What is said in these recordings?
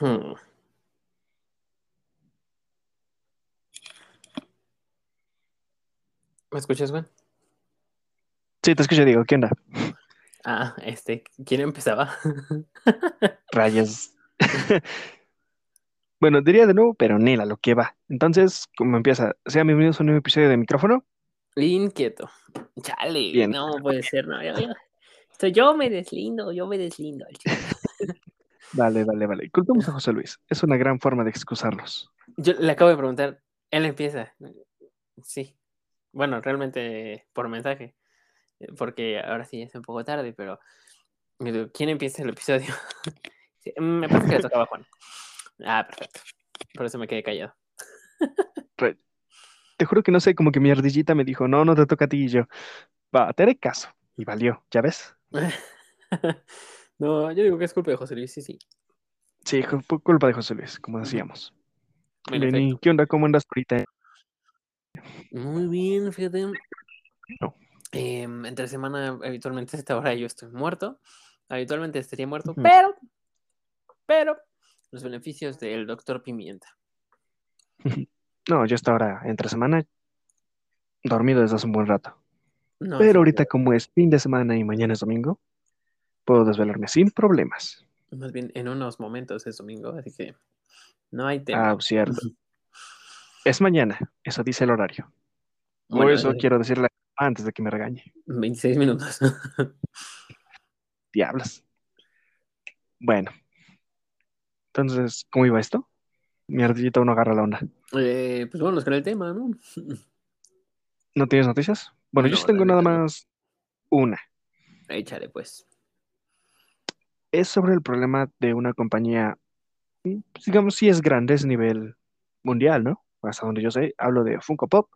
Hmm. ¿Me escuchas, güey? Sí, te escucho, digo, ¿qué onda? Ah, este, ¿quién empezaba? Rayos. bueno, diría de nuevo, pero Nela, lo que va. Entonces, ¿cómo empieza? Sean bienvenidos a un nuevo episodio de micrófono. Inquieto. Chale, Bien. no puede ser, no. Yo, yo- yo me deslindo, yo me deslindo. Vale, vale, vale. Culpamos a José Luis. Es una gran forma de excusarnos. Yo le acabo de preguntar, él empieza. Sí. Bueno, realmente por mensaje. eh, Porque ahora sí es un poco tarde, pero. me digo, ¿Quién empieza el episodio? Sí, me parece que le tocaba a Juan. Ah, perfecto. Por eso me quedé callado. Te juro que no sé, como que mi ardillita me dijo, no, no te toca a ti y yo. Va, te haré caso. Y valió, ¿ya ves? no, yo digo que es culpa de José Luis, sí, sí. Sí, culpa de José Luis, como decíamos. En Bien, efecto. ¿y qué onda? ¿Cómo andas ahorita? Muy bien, fíjate. No. Em, entre semana, habitualmente a esta hora yo estoy muerto. Habitualmente estaría muerto, pero, pero, los beneficios del doctor Pimienta. No, yo hasta ahora, entre semana, dormido desde hace un buen rato. No, Pero ahorita, como es fin de semana y mañana es domingo, puedo desvelarme sin problemas. Más bien en unos momentos es domingo, así que no hay tema. Ah, cierto. Es mañana, eso dice el horario. Por Bueno, eso eh, quiero decirle antes de que me regañe. 26 minutos. Diablos. Bueno. Entonces, ¿cómo iba esto? Mi ardillita no agarra la onda. Eh, pues bueno, con el tema, ¿no? ¿No tienes noticias? Bueno, yo sí tengo nada más una. Échale, pues. Es sobre el problema de una compañía, mm, pues, digamos, sí es grande, es nivel mundial, ¿no? Hasta donde yo sé, hablo de Funko Pop,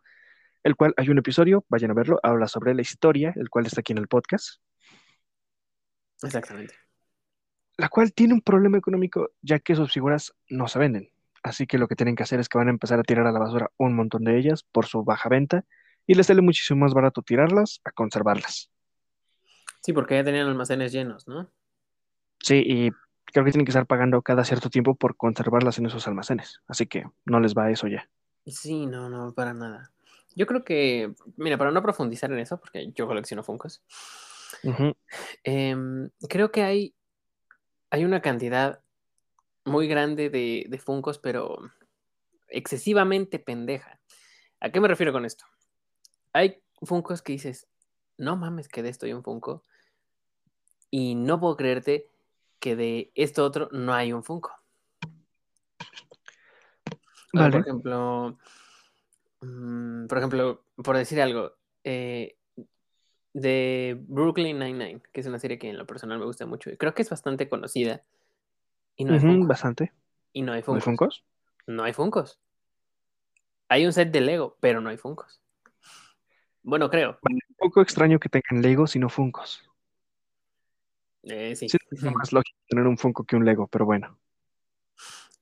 el cual hay un episodio, vayan a verlo, habla sobre la historia, el cual está aquí en el podcast. Exactamente. la cual tiene un problema económico ya que sus figuras no se venden. Así que lo que tienen que hacer es que van a empezar a tirar a la basura un montón de ellas por su baja venta y les sale muchísimo más barato tirarlas a conservarlas. Sí, porque ya tenían almacenes llenos, ¿no? Sí, y creo que tienen que estar pagando cada cierto tiempo por conservarlas en esos almacenes. Así que no les va eso ya. Sí, no, no, para nada. Yo creo que, mira, para no profundizar en eso, porque yo colecciono Funkos, em, creo que hay, hay una cantidad muy grande de, de Funkos, pero excesivamente pendeja. ¿A qué me refiero con esto? Hay Funkos que dices, no mames que de esto hay un Funko, y no puedo creerte que de esto otro no hay un Funko. Vale. por ejemplo, mm, por ejemplo, por decir algo, eh, de Brooklyn Nine-Nine, que es una serie que en lo personal me gusta mucho, y creo que es bastante conocida, y no hay Funkos. bastante. Y no hay ¿No hay Funkos. Funkos? No hay Funkos. Hay un set de Lego, pero no hay Funkos. Bueno, creo. Un poco extraño que tengan Legos y no Funkos. Eh, sí. Sí, es más lógico tener un Funko que un Lego, pero bueno.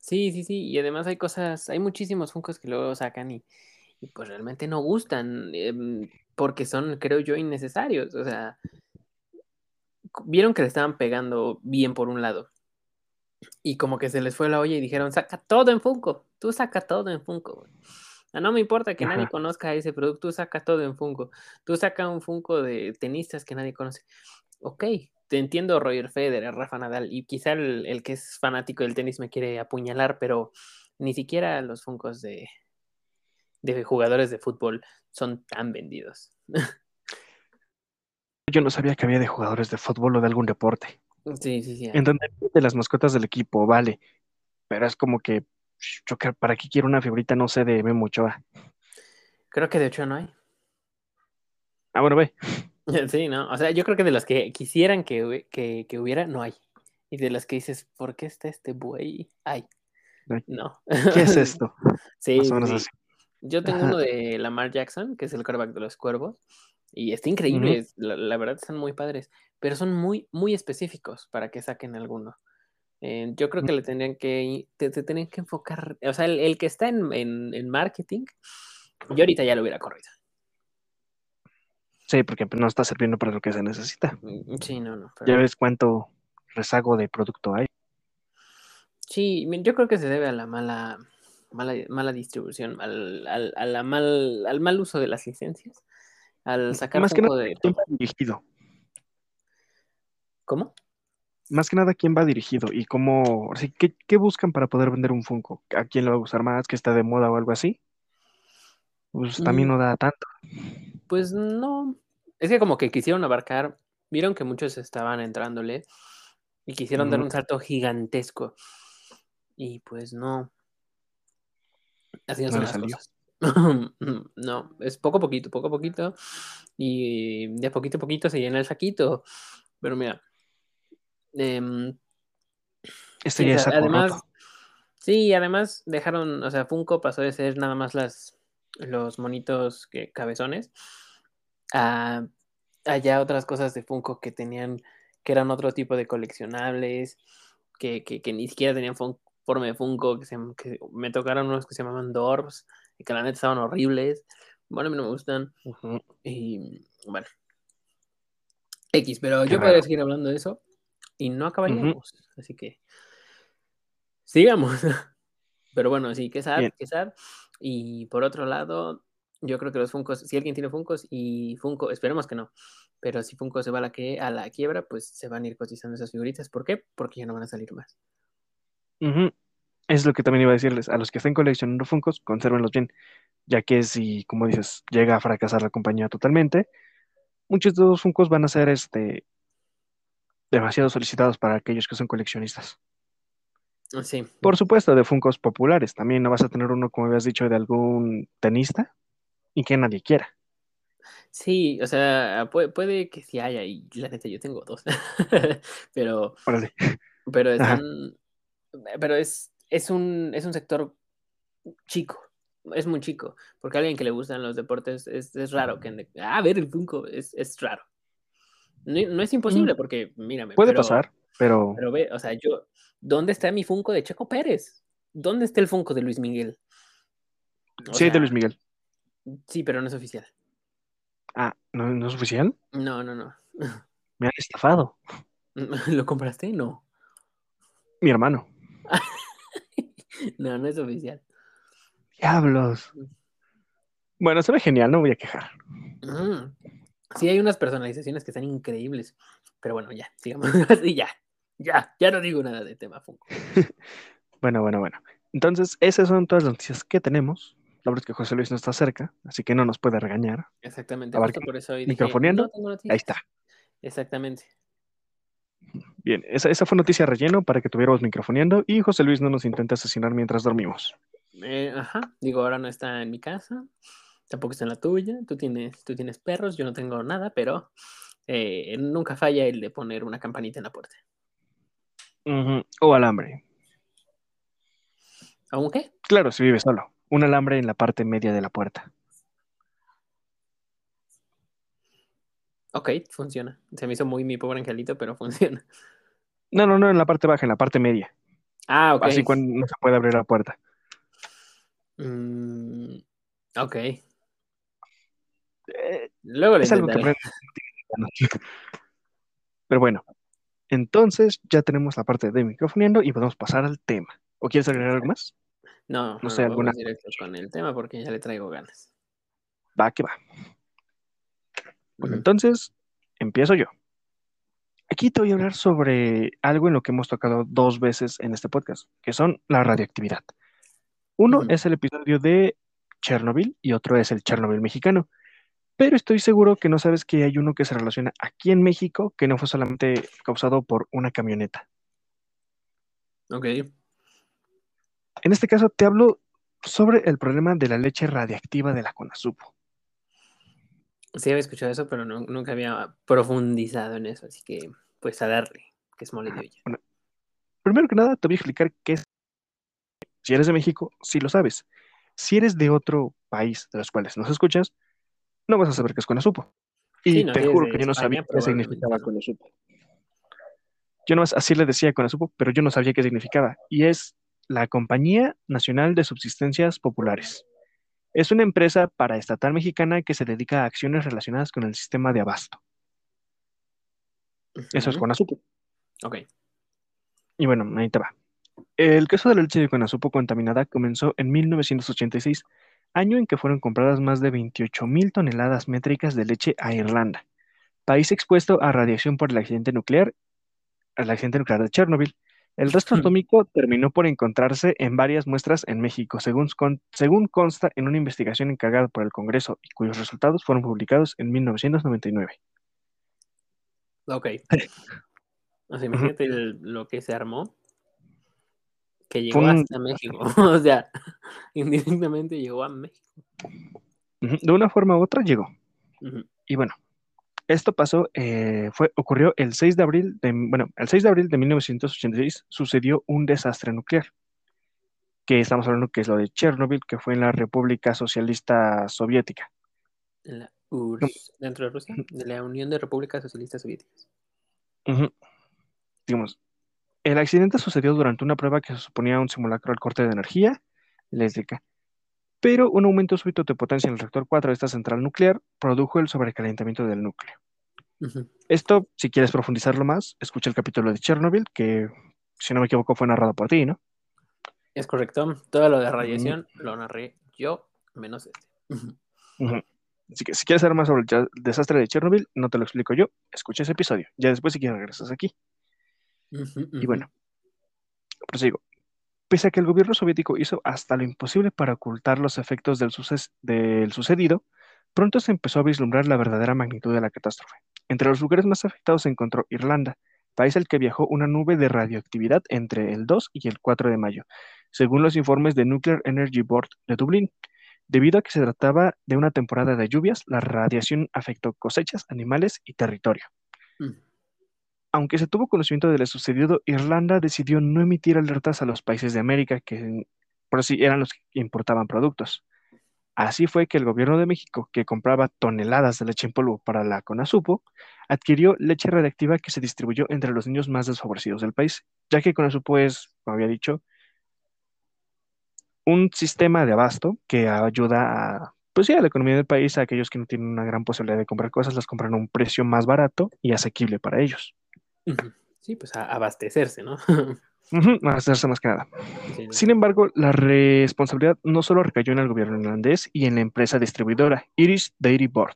Sí, sí, sí. Y además hay cosas, hay muchísimos Funkos que luego sacan y, y pues realmente no gustan, em, porque son, creo yo, innecesarios. O sea, vieron que le estaban pegando bien por un lado. Y como que se les fue la olla y dijeron, saca todo en Funko. Tú saca todo en Funko. Ah, no me importa que nadie conozca ese producto, tú saca todo en Funko. Tú saca un Funko de tenistas que nadie conoce. Ok, te entiendo Roger Federer, Rafa Nadal, y quizá el, el que es fanático del tenis me quiere apuñalar, pero ni siquiera los Funkos de, de jugadores de fútbol son tan vendidos. Yo no sabía que había de jugadores de fútbol o de algún deporte. Sí, sí, sí. hay. Entender de las mascotas del equipo, vale. Pero es como que, yo ¿para qué quiero una figurita, no sé, de Memo Ochoa? Creo que de hecho no hay. Ah, bueno, ve. Sí, ¿no? O sea, yo creo que de los que quisieran que, que, que hubiera, no hay. Y de los que dices, ¿por qué está este buey? Hay. Ay. No. ¿Qué es esto? Sí, Más o sí, menos sí. así. Yo tengo uno de Lamar Jackson, que es el quarterback de los cuervos, y está increíble, la verdad están muy padres, pero son muy, muy específicos para que saquen alguno. Eh, yo creo que le tendrían que, te, te tendrían que enfocar, o sea, el, el que está en, en- en marketing, yo ahorita ya lo hubiera corrido. Sí, porque pues, no está sirviendo para lo que se necesita. Sí, no, no. Ya ves cuánto rezago de producto hay. Sí, yo creo que se debe a la mala, mala, mala distribución, al, al, a la mal, al mal uso de las licencias, al sacar Más que nada, de ¿quién va dirigido? ¿Cómo? Más que nada, ¿quién va dirigido? Y cómo, ¿qué, qué buscan para poder vender un Funko? ¿A quién lo va a usar más? ¿Que está de moda o algo así? Pues también Mm, no da tanto. Pues no. Es que como que quisieron abarcar, vieron que muchos estaban entrándole y quisieron dar un salto gigantesco. Y pues no. Así no No son las salió. cosas. No, es poco a poquito, poco a poquito. Y de poquito a poquito se llena el saquito. Pero mira, em, Este sí, o ya es además, roto. sí, además dejaron, o sea, Funko pasó de ser nada más las, los monitos que, cabezones a allá otras cosas de Funko que tenían, que eran otro tipo de coleccionables, que, que, que ni siquiera tenían fun- forma de Funko, que, se, que me tocaron unos que se llamaban Dorbs, y que la neta estaban horribles. Bueno, a mí no me gustan. Y bueno, X, pero Qué yo podría raro. seguir hablando de eso y no acabaríamos. Así que sigamos. Pero bueno, sí, que sad, que sad. Y por otro lado, yo creo que los Funkos, si alguien tiene Funkos y Funko, esperemos que no, pero si Funko se va a la, que, a la quiebra, pues se van a ir cotizando esas figuritas. ¿Por qué? Porque ya no van a salir más. Es lo que también iba a decirles. A los que estén coleccionando Funkos, consérvenlos bien, ya que si, como dices, llega a fracasar la compañía totalmente, muchos de los Funkos van a ser este, demasiado solicitados para aquellos que son coleccionistas. Sí, Por supuesto, de Funkos populares. También no vas a tener uno, como habías dicho, de algún tenista y que nadie quiera. sí, o sea, puede, puede que sí haya, y la neta yo tengo dos, pero, Órale. pero Ajá. están, pero es, es, un, es un sector chico, es muy chico, porque a alguien que le gustan los deportes es, es raro que, ah, a ver el Funko, es, es raro. No, no es imposible, Mm, porque mírame, Puede pero, pasar, pero pero ve, o sea, yo, ¿dónde está mi Funko de Checo Pérez? ¿Dónde está el Funko de Luis Miguel? O sí de Luis Miguel. sí, pero no es oficial. Ah, ¿no, no es oficial? No, no, no. Me han estafado. ¿Lo compraste? No. Mi hermano. No, no es oficial. Diablos. Bueno, se ve genial, no voy a quejar. Mm. Sí, hay unas personalizaciones que están increíbles. Pero bueno, ya, sigamos así, ya. Ya, ya no digo nada de tema Funko. Bueno, bueno, bueno. Entonces, esas son todas las noticias que tenemos. La verdad es que José Luis no está cerca, así que no nos puede regañar. Exactamente, justo por eso hoy dije, microfoneando, no Ahí está. Exactamente. Bien, esa, esa fue noticia relleno para que tuviéramos microfoneando y José Luis no nos intente asesinar mientras dormimos. Eh, ajá, digo, ahora no está en mi casa, tampoco está en la tuya. Tú tienes, tú tienes perros, yo no tengo nada, pero eh, nunca falla el de poner una campanita en la puerta. Ujú, O alambre. ¿Aún qué? Claro, si vive solo. Un alambre en la parte media de la puerta. Ok, funciona. Se me hizo muy mi pobre angelito, pero funciona. No, no, no, en la parte baja, en la parte media. Ah, ok. Así cuando no se puede abrir la puerta. Mm, ok. Eh, Luego es algo que. Pero bueno, entonces ya tenemos la parte de microfoneando y podemos pasar al tema. ¿O quieres agregar algo más? No, No no, sé, no, alguna- directo con el tema porque ya le traigo ganas. Va, que va. Bueno, Ujú. entonces empiezo yo. Aquí te voy a hablar sobre algo en lo que hemos tocado dos veces en este podcast, que son la radioactividad. Uno es el episodio de Chernobyl y otro es el Chernobyl mexicano. Pero estoy seguro que no sabes que hay uno que se relaciona aquí en México que no fue solamente causado por una camioneta. Ok. En este caso te hablo sobre el problema de la leche radiactiva de la Conasupo. Sí había escuchado eso, pero no- nunca había profundizado en eso, así que pues a darle, que es mole de olla. Primero que nada, te voy a explicar qué es. Si eres de México, sí lo sabes. Si eres de otro país de los cuales nos escuchas, no vas a saber qué es Conasupo. Y Sí, no, te juro que yo no España, sabía qué significaba. Conasupo. Yo no así le decía Conasupo, pero yo no sabía qué significaba. Y es la Compañía Nacional de Subsistencias Populares. Es una empresa paraestatal mexicana que se dedica a acciones relacionadas con el sistema de abasto. Eso es. Conasupo. Ok. Y bueno, ahí te va. El caso de la leche de Conasupo contaminada comenzó en 1986, año en que fueron compradas más de 28 mil toneladas métricas de leche a Irlanda, país expuesto a radiación por el accidente nuclear, el accidente nuclear de Chernobyl. El resto atómico terminó por encontrarse en varias muestras en México, según, según consta en una investigación encargada por el Congreso y cuyos resultados fueron publicados en 1999. Ok. O sea, imagínate lo que se armó, que llegó hasta México. o sea, indirectamente llegó a México. De una forma u otra llegó. Y bueno, esto pasó, eh, fue, ocurrió el 6 de abril de, bueno, el 6 de abril de 1986 sucedió un desastre nuclear, que estamos hablando que es lo de Chernobyl, que fue en la República Socialista Soviética. La URSS, dentro de Rusia, de la Unión de Repúblicas Socialistas Soviéticas digamos, el accidente sucedió durante una prueba que se suponía un simulacro al corte de energía eléctrica, pero un aumento súbito de potencia en el reactor 4 de esta central nuclear produjo el sobrecalentamiento del núcleo. Esto, si quieres profundizarlo más, escucha el capítulo de Chernobyl, que, si no me equivoco, fue narrado por ti, ¿no? Es correcto. Todo lo de radiación lo narré yo, menos este. Así que si quieres saber más sobre el desastre de Chernobyl, no te lo explico yo, escucha ese episodio. Ya después, si quieres, regresas aquí. Y bueno, prosigo. Pese a que el gobierno soviético hizo hasta lo imposible para ocultar los efectos del, del sucedido, pronto se empezó a vislumbrar la verdadera magnitud de la catástrofe. Entre los lugares más afectados se encontró Irlanda, país al que viajó una nube de radioactividad entre el 2 y el 4 de mayo, según los informes de Nuclear Energy Board de Dublín. Debido a que se trataba de una temporada de lluvias, la radiación afectó cosechas, animales y territorio. Mm aunque se tuvo conocimiento de lo sucedido, Irlanda decidió no emitir alertas a los países de América, que por así eran los que importaban productos. Así fue que el gobierno de México, que compraba toneladas de leche en polvo para la CONASUPO, adquirió leche radiactiva que se distribuyó entre los niños más desfavorecidos del país, ya que CONASUPO es, como había dicho, un sistema de abasto que ayuda a, pues sí, a la economía del país, a aquellos que no tienen una gran posibilidad de comprar cosas, las compran a un precio más barato y asequible para ellos. Sí, pues a abastecerse, ¿no? abastecerse más que nada. Sin embargo, la responsabilidad no solo recayó en el gobierno irlandés y en la empresa distribuidora Irish Dairy Board,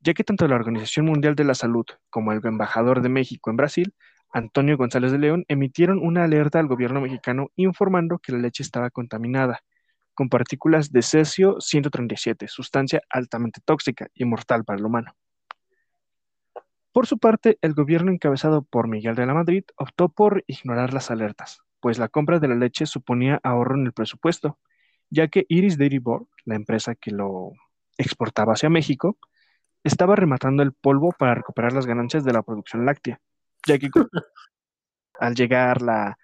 ya que tanto la Organización Mundial de la Salud como el embajador de México en Brasil, Antonio González de León, emitieron una alerta al gobierno mexicano informando que la leche estaba contaminada con partículas de cesio 137, sustancia altamente tóxica y mortal para el humano. Por su parte, el gobierno encabezado por Miguel de la Madrid optó por ignorar las alertas, pues la compra de la leche suponía ahorro en el presupuesto, ya que Iris Dairy Board, la empresa que lo exportaba hacia México, estaba rematando el polvo para recuperar las ganancias de la producción láctea, ya que al llegar la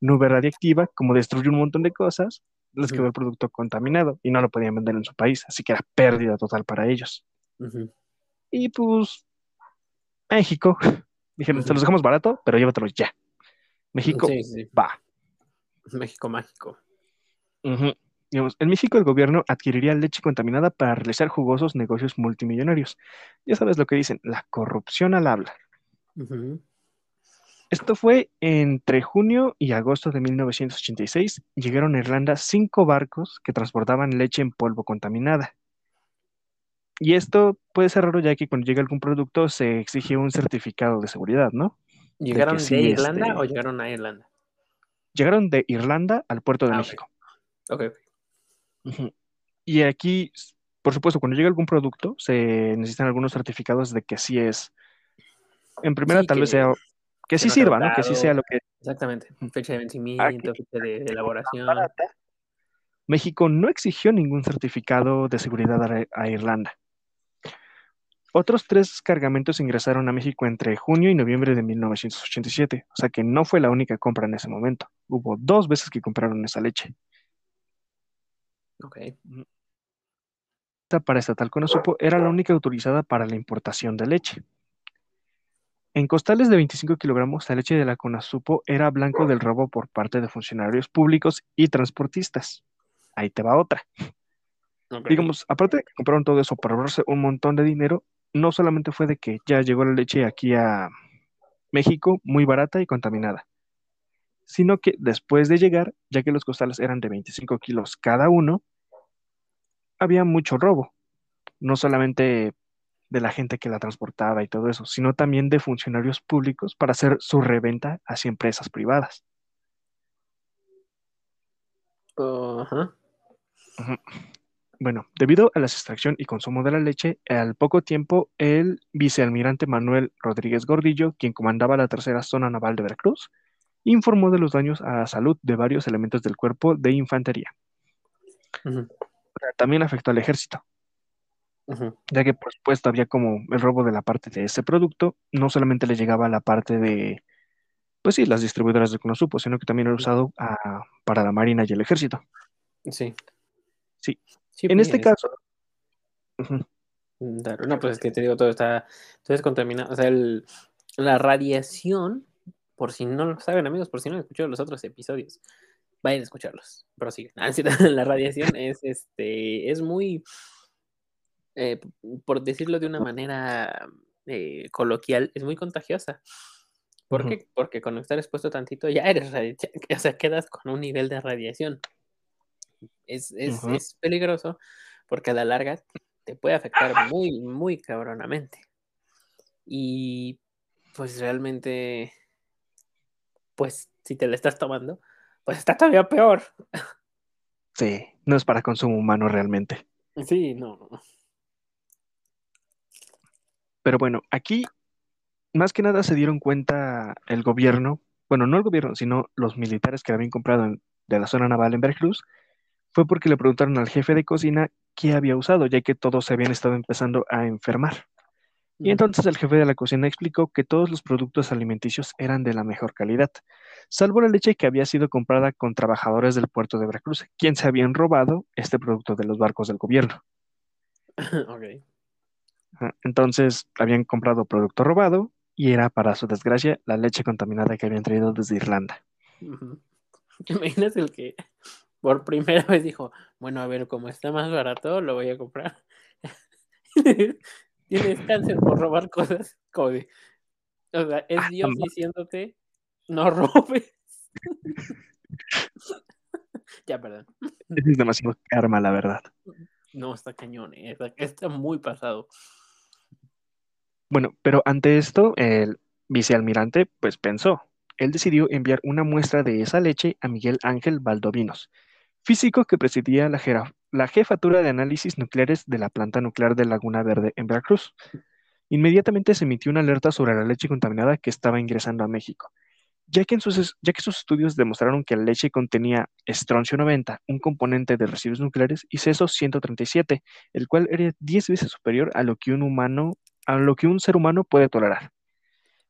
nube radiactiva, como destruyó un montón de cosas, les quedó el producto contaminado y no lo podían vender en su país, así que era pérdida total para ellos. Y pues México. Dijeron, se los dejamos barato, pero llévatelos ya. México va. México mágico. en México el gobierno adquiriría leche contaminada para realizar jugosos negocios multimillonarios. Ya sabes lo que dicen, la corrupción al habla. Esto fue entre junio y agosto de 1986. Llegaron a Irlanda cinco barcos que transportaban leche en polvo contaminada. Y esto puede ser raro ya que cuando llega algún producto se exige un certificado de seguridad, ¿no? ¿Llegaron de, Irlanda este o llegaron a Irlanda? Llegaron de Irlanda al puerto de ah, México. Ok. Y aquí, por supuesto, cuando llega algún producto, se necesitan algunos certificados de que sí es. En primera, tal vez sea. Que sí sirva, ¿no? Que sí sea lo que. Exactamente. Fecha de vencimiento, fecha de, elaboración. México no exigió ningún certificado de seguridad a Irlanda. Otros tres cargamentos ingresaron a México entre junio y noviembre de 1987, o sea que no fue la única compra en ese momento. Hubo dos veces que compraron esa leche. Ok. Para estatal supo, era la única autorizada para la importación de leche. En costales de 25 kilogramos, la leche de la Conasupo era blanco del robo por parte de funcionarios públicos y transportistas. Ahí te va otra. Digamos, aparte de que compraron todo eso para ahorrarse un montón de dinero, no solamente fue de que ya llegó la leche aquí a México muy barata y contaminada, sino que después de llegar, ya que los costales eran de 25 kilos cada uno, había mucho robo, no solamente de la gente que la transportaba y todo eso, sino también de funcionarios públicos para hacer su reventa hacia empresas privadas. Ajá. Ujú. Bueno, debido a la extracción y consumo de la leche, al poco tiempo el vicealmirante Manuel Rodríguez Gordillo, quien comandaba la tercera zona naval de Veracruz, informó de los daños a la salud de varios elementos del cuerpo de infantería. También afectó al ejército, ya que por supuesto había como el robo de la parte de ese producto, no solamente le llegaba a la parte de, pues sí, las distribuidoras de Conosupo, sino que también era usado ah, para la Marina y el ejército. Sí. Sí. Sí, En pues, este es- caso, ujú, Claro, no, pues es que te digo, todo está, todo es contaminado. O sea, el- la radiación, por si no lo saben, amigos, por si no han escuchado los otros episodios, vayan a escucharlos. Pero sí, la radiación es, este, es muy, eh, por decirlo de una manera eh, coloquial, es muy contagiosa. ¿Por qué? Porque con estar expuesto tantito ya eres, radi- o sea, quedas con un nivel de radiación. Es, es, es peligroso porque a la larga te puede afectar muy, muy cabronamente. Y pues realmente, pues si te la estás tomando, pues está todavía peor. sí, no es para consumo humano realmente. Sí, no. no. Pero bueno, aquí más que nada se dieron cuenta el gobierno, bueno, no el gobierno, sino los militares que habían comprado en- de la zona naval en Veracruz, fue porque le preguntaron al jefe de cocina qué había usado, ya que todos se habían estado empezando a enfermar. Y entonces el jefe de la cocina explicó que todos los productos alimenticios eran de la mejor calidad, salvo la leche que había sido comprada con trabajadores del puerto de Veracruz, quien se habían robado este producto de los barcos del gobierno. Ok. Ajá, Entonces habían comprado producto robado y era, para su desgracia, la leche contaminada que habían traído desde Irlanda. Ujú. ¿Te imaginas el que por primera vez dijo, bueno, a ver, como está más barato, lo voy a comprar? Tienes cáncer por robar cosas. Como de- o sea, es Dios no. diciéndote, no robes. ya, perdón. Es demasiado karma, la verdad. No, está cañón, eh, está, está muy pasado. Bueno, pero ante esto, el vicealmirante pues pensó. Él decidió enviar una muestra de esa leche a Miguel Ángel Valdovinos, físico que presidía la, jefatura de análisis nucleares de la planta nuclear de Laguna Verde en Veracruz. Inmediatamente se emitió una alerta sobre la leche contaminada que estaba ingresando a México, ya que, sus, estudios demostraron que la leche contenía estroncio 90, un componente de residuos nucleares, y ceso 137, el cual era 10 veces superior a lo que un a lo que un ser humano puede tolerar.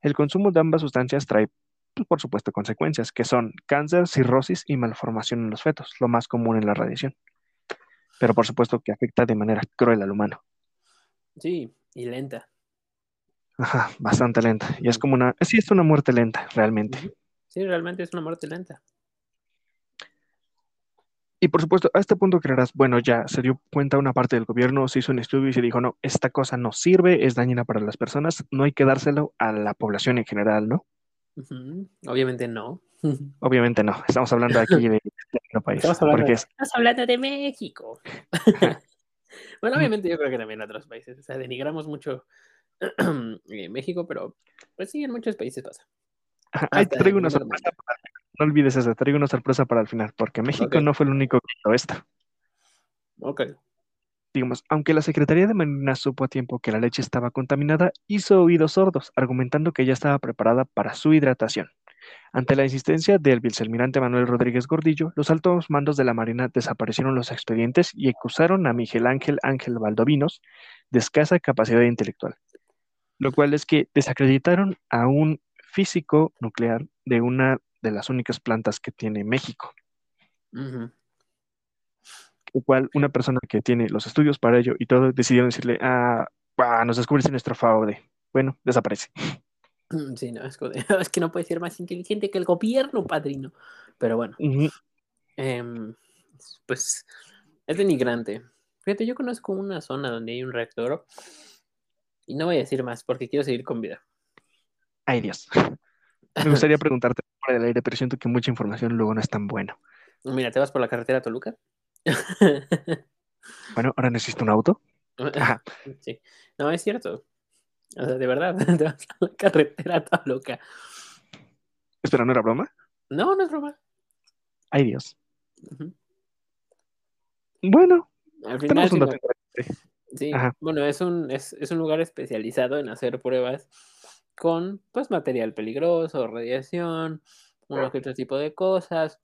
El consumo de ambas sustancias trae, por supuesto, consecuencias, que son cáncer, cirrosis y malformación en los fetos, lo más común en la radiación. Pero por supuesto que afecta de manera cruel al humano. Sí, y lenta. Ajá, bastante lenta. Y es como una, sí, es una muerte lenta, realmente. Sí, realmente es una muerte lenta. Y por supuesto, a este punto creerás, bueno, ya se dio cuenta una parte del gobierno, se hizo un estudio y se dijo, no, esta cosa no sirve, es dañina para las personas, no hay que dárselo a la población en general, ¿no? Obviamente no. Obviamente no, estamos hablando aquí de nuestro país, Estamos hablando, porque es, estamos hablando de México. bueno, obviamente yo creo que también en otros países. O sea, denigramos mucho eh, México, pero pues sí, en muchos países pasa. Ahí te traigo una sorpresa, para el final, no olvides eso, te traigo una sorpresa para el final, porque México no fue el único que hizo esto. Ok. Digamos, aunque la Secretaría de Marina supo a tiempo que la leche estaba contaminada, hizo oídos sordos, argumentando que ya estaba preparada para su hidratación. Ante la insistencia del vicealmirante Manuel Rodríguez Gordillo, los altos mandos de la Marina desaparecieron los expedientes y acusaron a Miguel Ángel Ángel Valdovinos de escasa capacidad intelectual, lo cual es que desacreditaron a un físico nuclear de una de las únicas plantas que tiene México. Lo cual una persona que tiene los estudios para ello y todo decidieron decirle, ah, ah, nos descubriste nuestro fraude. Bueno, desaparece. Sí, no, es, es que no puede ser más inteligente que el gobierno, padrino. Pero bueno, em, pues es denigrante. Fíjate, yo conozco una zona donde hay un reactor y no voy a decir más porque quiero seguir con vida. Ay, Dios. Me gustaría preguntarte por el aire, pero siento que mucha información luego no es tan buena. Mira, te vas por la carretera a Toluca. Bueno, ahora necesito un auto. Ajá. Sí. No, es cierto. O sea, de verdad, te vas a la carretera a Toluca. Espera, ¿no era broma? No, no es broma. Ay, Dios. Bueno, Al final, tenemos un dato. Sí, bueno, es un, es, es un lugar especializado en hacer pruebas con pues material peligroso, radiación, uno que otro tipo de cosas.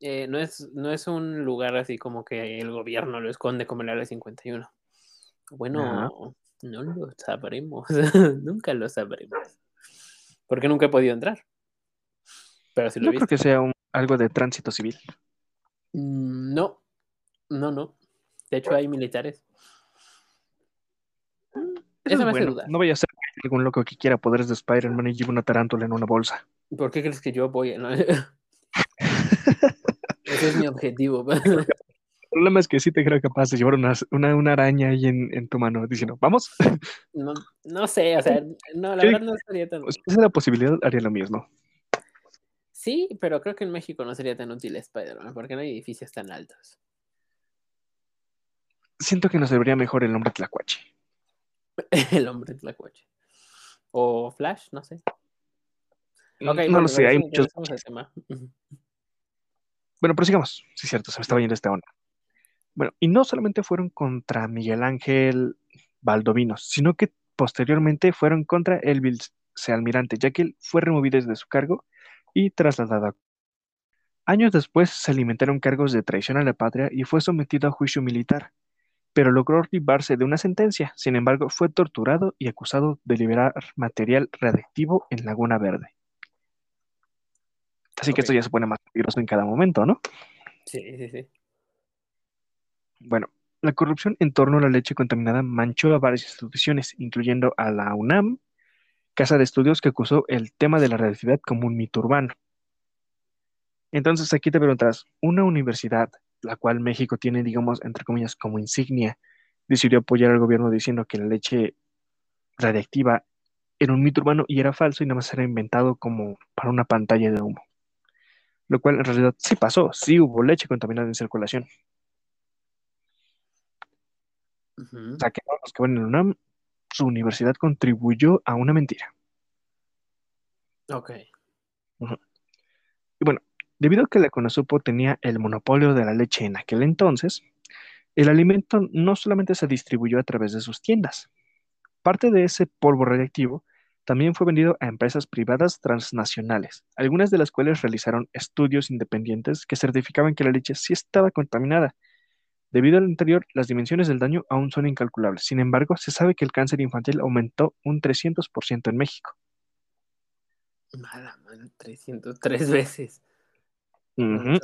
Eh, no, es, no es un lugar así como que el gobierno lo esconde como el Área 51. Bueno, no lo sabremos, nunca lo sabremos. Porque nunca he podido entrar. Pero sí lo No he creo que sea un- algo de tránsito civil. Mm, No, no, no. De hecho, hay militares. Eso Eso es me hace bueno. dudar. No vaya a ser algún loco que quiera poderes de Spider-Man y lleve una tarántula en una bolsa. ¿Por qué crees que yo voy? no? Ese es mi objetivo. El problema es que sí te creo capaz de llevar una, una, una araña ahí en, en tu mano diciendo, vamos. No, no sé, o sea, no, la Sí. verdad no sería tan... Pues, si esa es la posibilidad, haría lo mismo. Sí, pero creo que en México no sería tan útil Spider-Man, porque no hay edificios tan altos. Siento que nos debería mejor el nombre Tlacuache. El hombre Tlacuache. O Flash, no sé. No bueno, lo sé, hay muchos. tema. Bueno, prosigamos. Sí, cierto, se me estaba yendo esta onda. Bueno, y no solamente fueron contra Miguel Ángel Valdovinos, sino que posteriormente fueron contra el vicealmirante, ya que él fue removido de su cargo y trasladado a Años después se alimentaron cargos de traición a la patria y fue sometido a juicio militar, pero logró librarse de una sentencia. Sin embargo, fue torturado y acusado de liberar material radiactivo en Laguna Verde. Así que esto ya se pone más peligroso en cada momento, ¿no? Sí, sí, sí. Bueno, la corrupción en torno a la leche contaminada manchó a varias instituciones, incluyendo a la UNAM, casa de estudios que acusó el tema de la radioactividad como un mito urbano. Entonces aquí te preguntarás, una universidad, la cual México tiene, digamos, entre comillas, como insignia, decidió apoyar al gobierno diciendo que la leche radiactiva era un mito urbano y era falso y nada más era inventado como para una pantalla de humo. Lo cual en realidad sí pasó, sí hubo leche contaminada en circulación. O sea, que los que van en UNAM, su universidad contribuyó a una mentira. Ok. Y bueno, debido a que la Conasupo tenía el monopolio de la leche en aquel entonces, el alimento no solamente se distribuyó a través de sus tiendas. Parte de ese polvo radiactivo también fue vendido a empresas privadas transnacionales, algunas de las cuales realizaron estudios independientes que certificaban que la leche sí estaba contaminada. Debido al anterior, las dimensiones del daño aún son incalculables. Sin embargo, se sabe que el cáncer infantil aumentó un 300% en México. Mala madre, 303 veces. O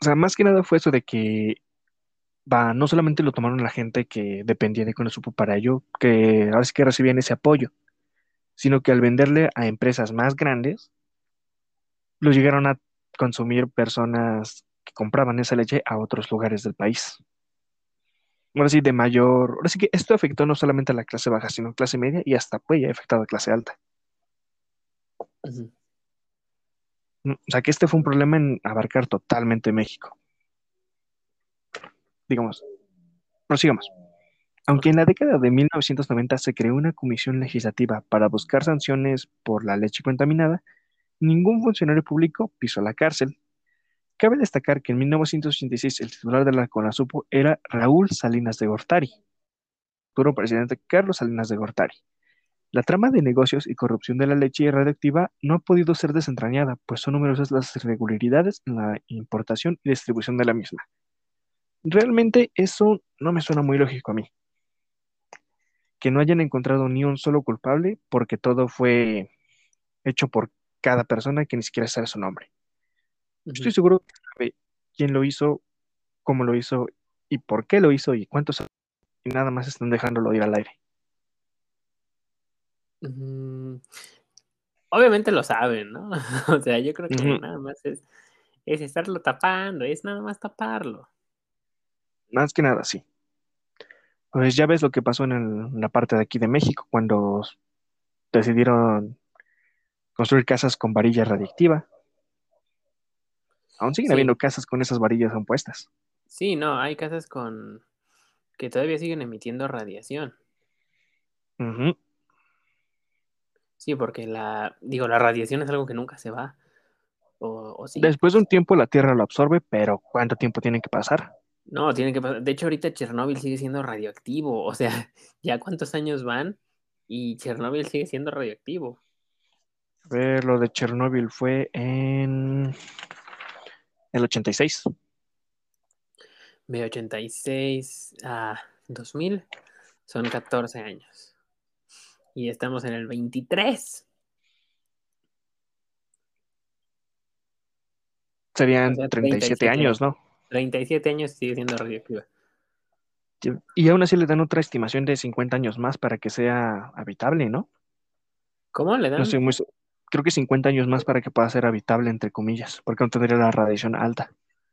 sea, más que nada fue eso de que va, no solamente lo tomaron la gente que dependía de Conasupo para ello, que ahora sí que recibían ese apoyo, sino que al venderle a empresas más grandes, lo llegaron a consumir personas que compraban esa leche a otros lugares del país. Ahora sí, de mayor, ahora sí que esto afectó no solamente a la clase baja, sino a clase media y hasta puede haber afectado a clase alta. O sea que este fue un problema en abarcar totalmente México. Digamos, prosigamos. Aunque en la década de 1990 se creó una comisión legislativa para buscar sanciones por la leche contaminada, ningún funcionario público pisó la cárcel. Cabe destacar que en 1986 el titular de la CONASUPO era Raúl Salinas de Gortari, futuro presidente Carlos Salinas de Gortari. La trama de negocios y corrupción de la leche radioactiva no ha podido ser desentrañada, pues son numerosas las irregularidades en la importación y distribución de la misma. Realmente eso no me suena muy lógico a mí. Que no hayan encontrado ni un solo culpable porque todo fue hecho por cada persona que ni siquiera sabe su nombre. Estoy seguro que sabe quién lo hizo, cómo lo hizo y por qué lo hizo y cuántos y nada más están dejándolo ir al aire. Obviamente lo saben, ¿no? O sea, yo creo que nada más es, es estarlo tapando, es nada más taparlo. Más que nada, sí. Pues ya ves lo que pasó en, el- en la parte de aquí de México cuando decidieron construir casas con varilla radiactiva. Aún siguen Sí, habiendo casas con esas varillas puestas. sí, no, hay casas con que todavía siguen emitiendo radiación. Sí, porque la, digo, la radiación es algo que nunca se va. O, o sí. Después de un tiempo la Tierra lo absorbe, pero ¿cuánto tiempo tiene que pasar? No, tiene que pasar. De hecho, ahorita Chernóbil sigue siendo radioactivo. O sea, ya cuántos años van y Chernóbil sigue siendo radioactivo. A ver, lo de Chernóbil fue en el 86. De 86 a 2000 son 14 años. Y estamos en el 23. Serían O sea, 37 37 años, ¿no? 37 años sigue siendo radioactiva. Y aún así le dan otra estimación de 50 años más para que sea habitable, ¿no? ¿Cómo le No dan? estoy muy... se- Creo que 50 años más para que pueda ser habitable, entre comillas, porque no tendría la radiación alta.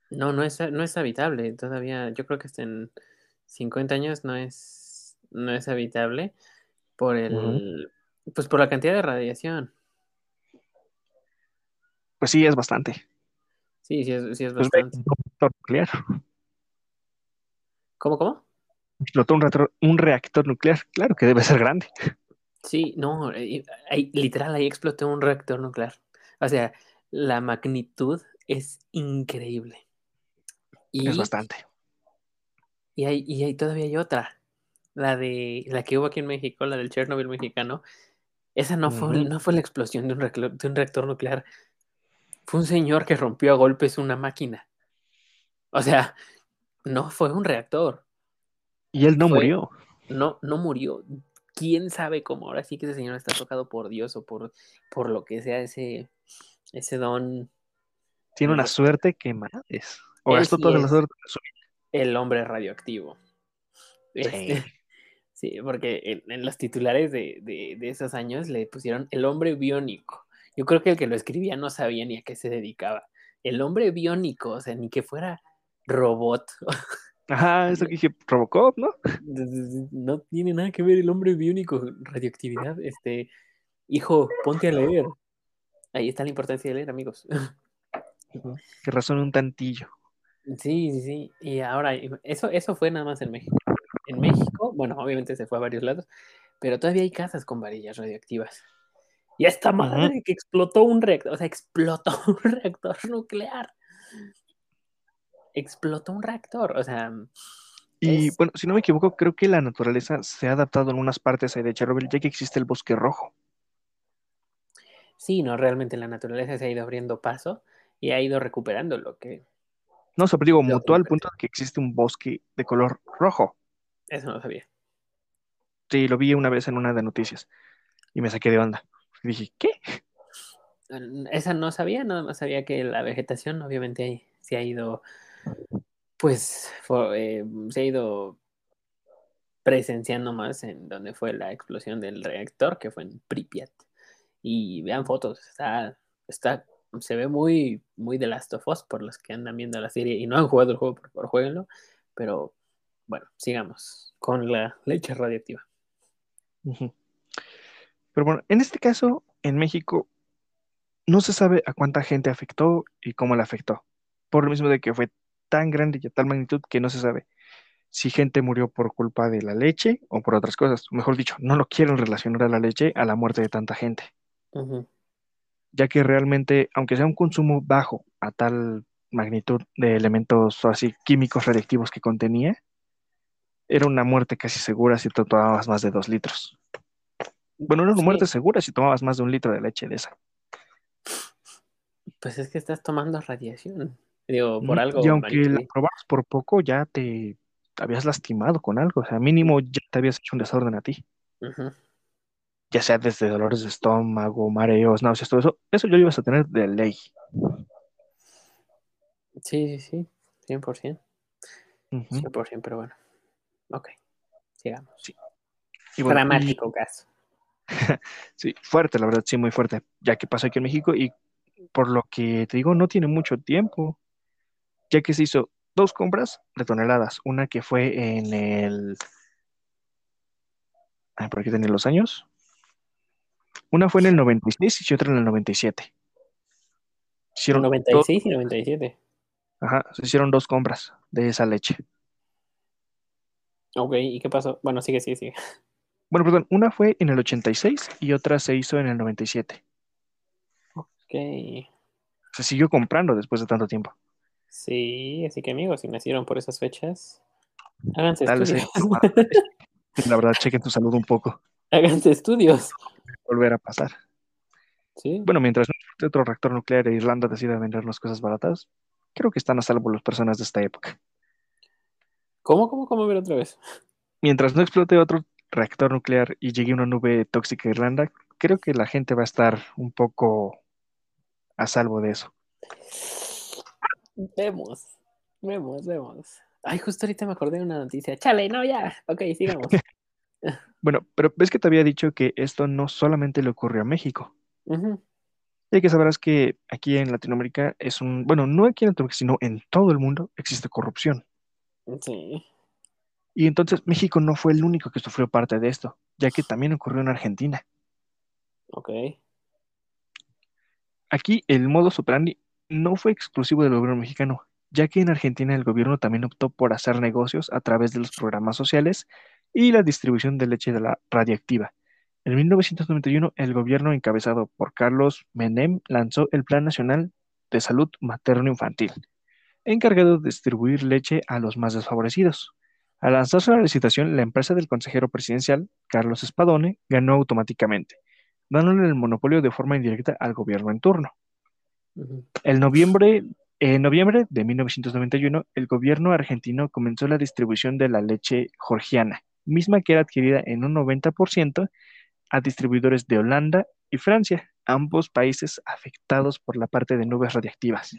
No, no es, no es habitable todavía. Yo creo que hasta en 50 años no es, no es habitable por el, pues por la cantidad de radiación. Pues sí, es bastante. Sí, sí es, sí es Pues bastante. Reactor nuclear. ¿Cómo, cómo? Explotó un reactor, un reactor nuclear. Claro que debe ser grande. Sí, no, ahí- literal, ahí explotó un reactor nuclear. O sea, la magnitud es increíble. Es bastante. y, hay, y hay, todavía hay otra, la de la que hubo aquí en México, la del Chernobyl mexicano. Esa no, fue, no fue la explosión de un, de un reactor nuclear. Fue un señor que rompió a golpes una máquina. O sea, no fue un reactor. Y él no Fue- murió. No, no murió. ¿Quién sabe cómo? Ahora sí que ese señor está tocado por Dios o por, por lo que sea ese, ese don. Tiene una suerte que madres. O gastó sí toda la suerte de su el hombre radioactivo. Este, vida. sí, porque en, en los titulares de, de, de esos años le pusieron el hombre biónico. Yo creo que el que lo escribía no sabía ni a qué se dedicaba. El hombre biónico, o sea, ni que fuera robot. Ajá, eso que dije, Robocop, ¿no? No tiene nada que ver el hombre biónico, radioactividad. Este, hijo, ponte a leer. Ahí está la importancia de leer, amigos. Que razón un tantillo. Sí, sí, sí. Y ahora, eso, eso fue nada más en México. En México, bueno, obviamente se fue a varios lados, pero todavía hay casas con varillas radioactivas. Y esta madre que explotó un reactor, o sea, explotó un reactor nuclear. Explotó un reactor, o sea. Y es- bueno, si no me equivoco, creo que la naturaleza se ha adaptado en unas partes ahí de Chernobyl, ya que existe el bosque rojo. Sí, no, realmente la naturaleza se ha ido abriendo paso y ha ido recuperando lo que. No, pero digo, mutó al punto de que existe un bosque de color rojo. Eso no sabía. Sí, lo vi una vez en una de noticias y me saqué de onda. Y dije, ¿qué? Esa no sabía, nada más sabía que la vegetación obviamente se ha ido, pues, eh, se ha ido presenciando más en donde fue la explosión del reactor, que fue en Pripyat. Y vean fotos, está, está, se ve muy, muy The Last of Us por los que andan viendo la serie y no han jugado el juego, por favor, jueguenlo. Pero bueno, sigamos con la leche radioactiva. Pero bueno, en este caso, en México, no se sabe a cuánta gente afectó y cómo la afectó. Por lo mismo de que fue tan grande y a tal magnitud que no se sabe si gente murió por culpa de la leche o por otras cosas. Mejor dicho, no lo quieren relacionar a la leche a la muerte de tanta gente, ya que realmente, aunque sea un consumo bajo a tal magnitud de elementos así químicos radiactivos que contenía, era una muerte casi segura si tú tomabas más de dos litros. Bueno, era una Sí, muerte segura si tomabas más de un litro de leche de esa. pues es que estás tomando radiación. Digo, por Ujú. algo. Y aunque la probabas por poco, ya te habías lastimado con algo. O sea, mínimo ya te habías hecho un desorden a ti. Ya sea desde dolores de estómago, mareos, náuseas, todo eso. Eso yo lo ibas a tener de ley. Sí, sí, sí, 100%. Ujú. 100%, pero bueno. Ok, sigamos. Y bueno, y- Dramático caso. sí, fuerte, la verdad, sí, muy fuerte. Ya que pasó aquí en México y por lo que te digo, no tiene mucho tiempo. Ya que se hizo dos compras de toneladas. Una que fue en el Ay, por aquí tenía los años. Una fue en el 96 y otra en el 97. Hicieron 96 y 97. Ajá, se hicieron dos compras de esa leche. Ok, ¿y qué pasó? Bueno, sigue, sigue, sigue. Bueno, perdón, una fue en el 86 y otra se hizo en el 97. Ok. Se siguió comprando después de tanto tiempo. Sí, así que amigos, si nacieron por esas fechas, háganse Tal vez estudios. La verdad, chequen tu salud un poco. háganse estudios. Volver a pasar. Sí. Bueno, mientras no otro reactor nuclear e Irlanda decida vendernos cosas baratas, creo que están a salvo las personas de esta época. ¿Cómo, cómo, cómo ver otra vez? Mientras no explote otro reactor nuclear y llegue una nube tóxica a Irlanda, creo que la gente va a estar un poco a salvo de eso. Vemos, vemos, vemos. Ay, justo ahorita me acordé de una noticia. Chale, no, ya. Ok, sigamos. Bueno, pero ves que te había dicho que esto no solamente le ocurrió a México. Ujú, Ya que sabrás que aquí en Latinoamérica es un, bueno, no aquí en Latinoamérica, sino en todo el mundo existe corrupción. Sí. Y entonces México no fue el único que sufrió parte de esto, ya que también ocurrió en Argentina. Ok. Aquí el modo operandi no fue exclusivo del gobierno mexicano, ya que en Argentina el gobierno también optó por hacer negocios a través de los programas sociales y la distribución de leche de la radiactiva. En 1991, el gobierno encabezado por Carlos Menem lanzó el Plan Nacional de Salud Materno-Infantil, encargado de distribuir leche a los más desfavorecidos. Al lanzarse la licitación, la empresa del consejero presidencial, Carlos Spadone, ganó automáticamente, dándole el monopolio de forma indirecta al gobierno en turno. El noviembre, en noviembre de 1991, el gobierno argentino comenzó la distribución de la leche georgiana, misma que era adquirida en un 90% a distribuidores de Holanda y Francia, ambos países afectados por la parte de nubes radiactivas.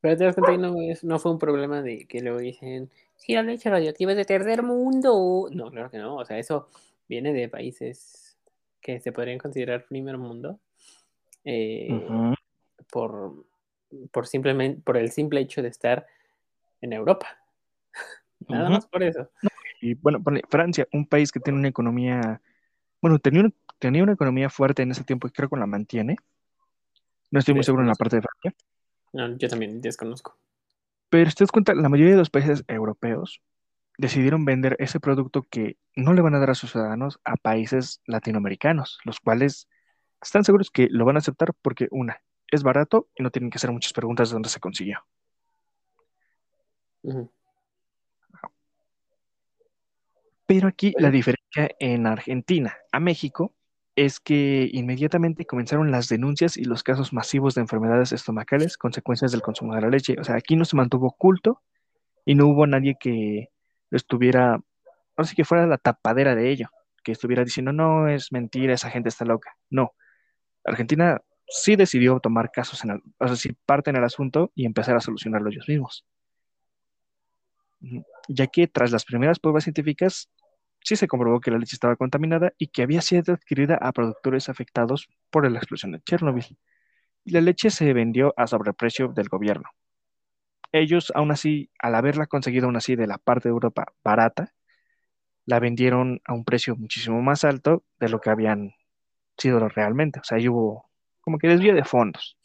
Pero te das cuenta que no, es- no fue un problema de que luego dicen, si la leche radioactiva es de tercer mundo. No, claro que no. O sea, eso viene de países que se podrían considerar primer mundo. Eh, por, por simplemente, por el simple hecho de estar en Europa. Nada más por eso. Y bueno, Francia, un país que tiene una economía, bueno, tenía, una- tenía una economía fuerte en ese tiempo y creo que la mantiene. No estoy muy seguro en la parte de Francia. No, yo también desconozco. Pero si te das cuenta, la mayoría de los países europeos decidieron vender ese producto que no le van a dar a sus ciudadanos a países latinoamericanos, los cuales están seguros que lo van a aceptar porque, una, es barato y no tienen que hacer muchas preguntas de dónde se consiguió. Pero aquí la diferencia en Argentina a México es que inmediatamente comenzaron las denuncias y los casos masivos de enfermedades estomacales, consecuencias del consumo de la leche. O sea, aquí no se mantuvo oculto y no hubo nadie que estuviera, ahora sí que fuera la tapadera de ello, que estuviera diciendo, no, es mentira, esa gente está loca. No, Argentina sí decidió tomar casos en o sea, sí parte en el asunto y empezar a solucionarlo ellos mismos. Ya que tras las primeras pruebas científicas, sí se comprobó que la leche estaba contaminada y que había sido adquirida a productores afectados por la explosión de Chernobyl. La leche se vendió a sobreprecio del gobierno. Ellos, aún así, al haberla conseguido aún así de la parte de Europa barata, la vendieron a un precio muchísimo más alto de lo que habían sido realmente. O sea, ahí hubo como que desvío de fondos,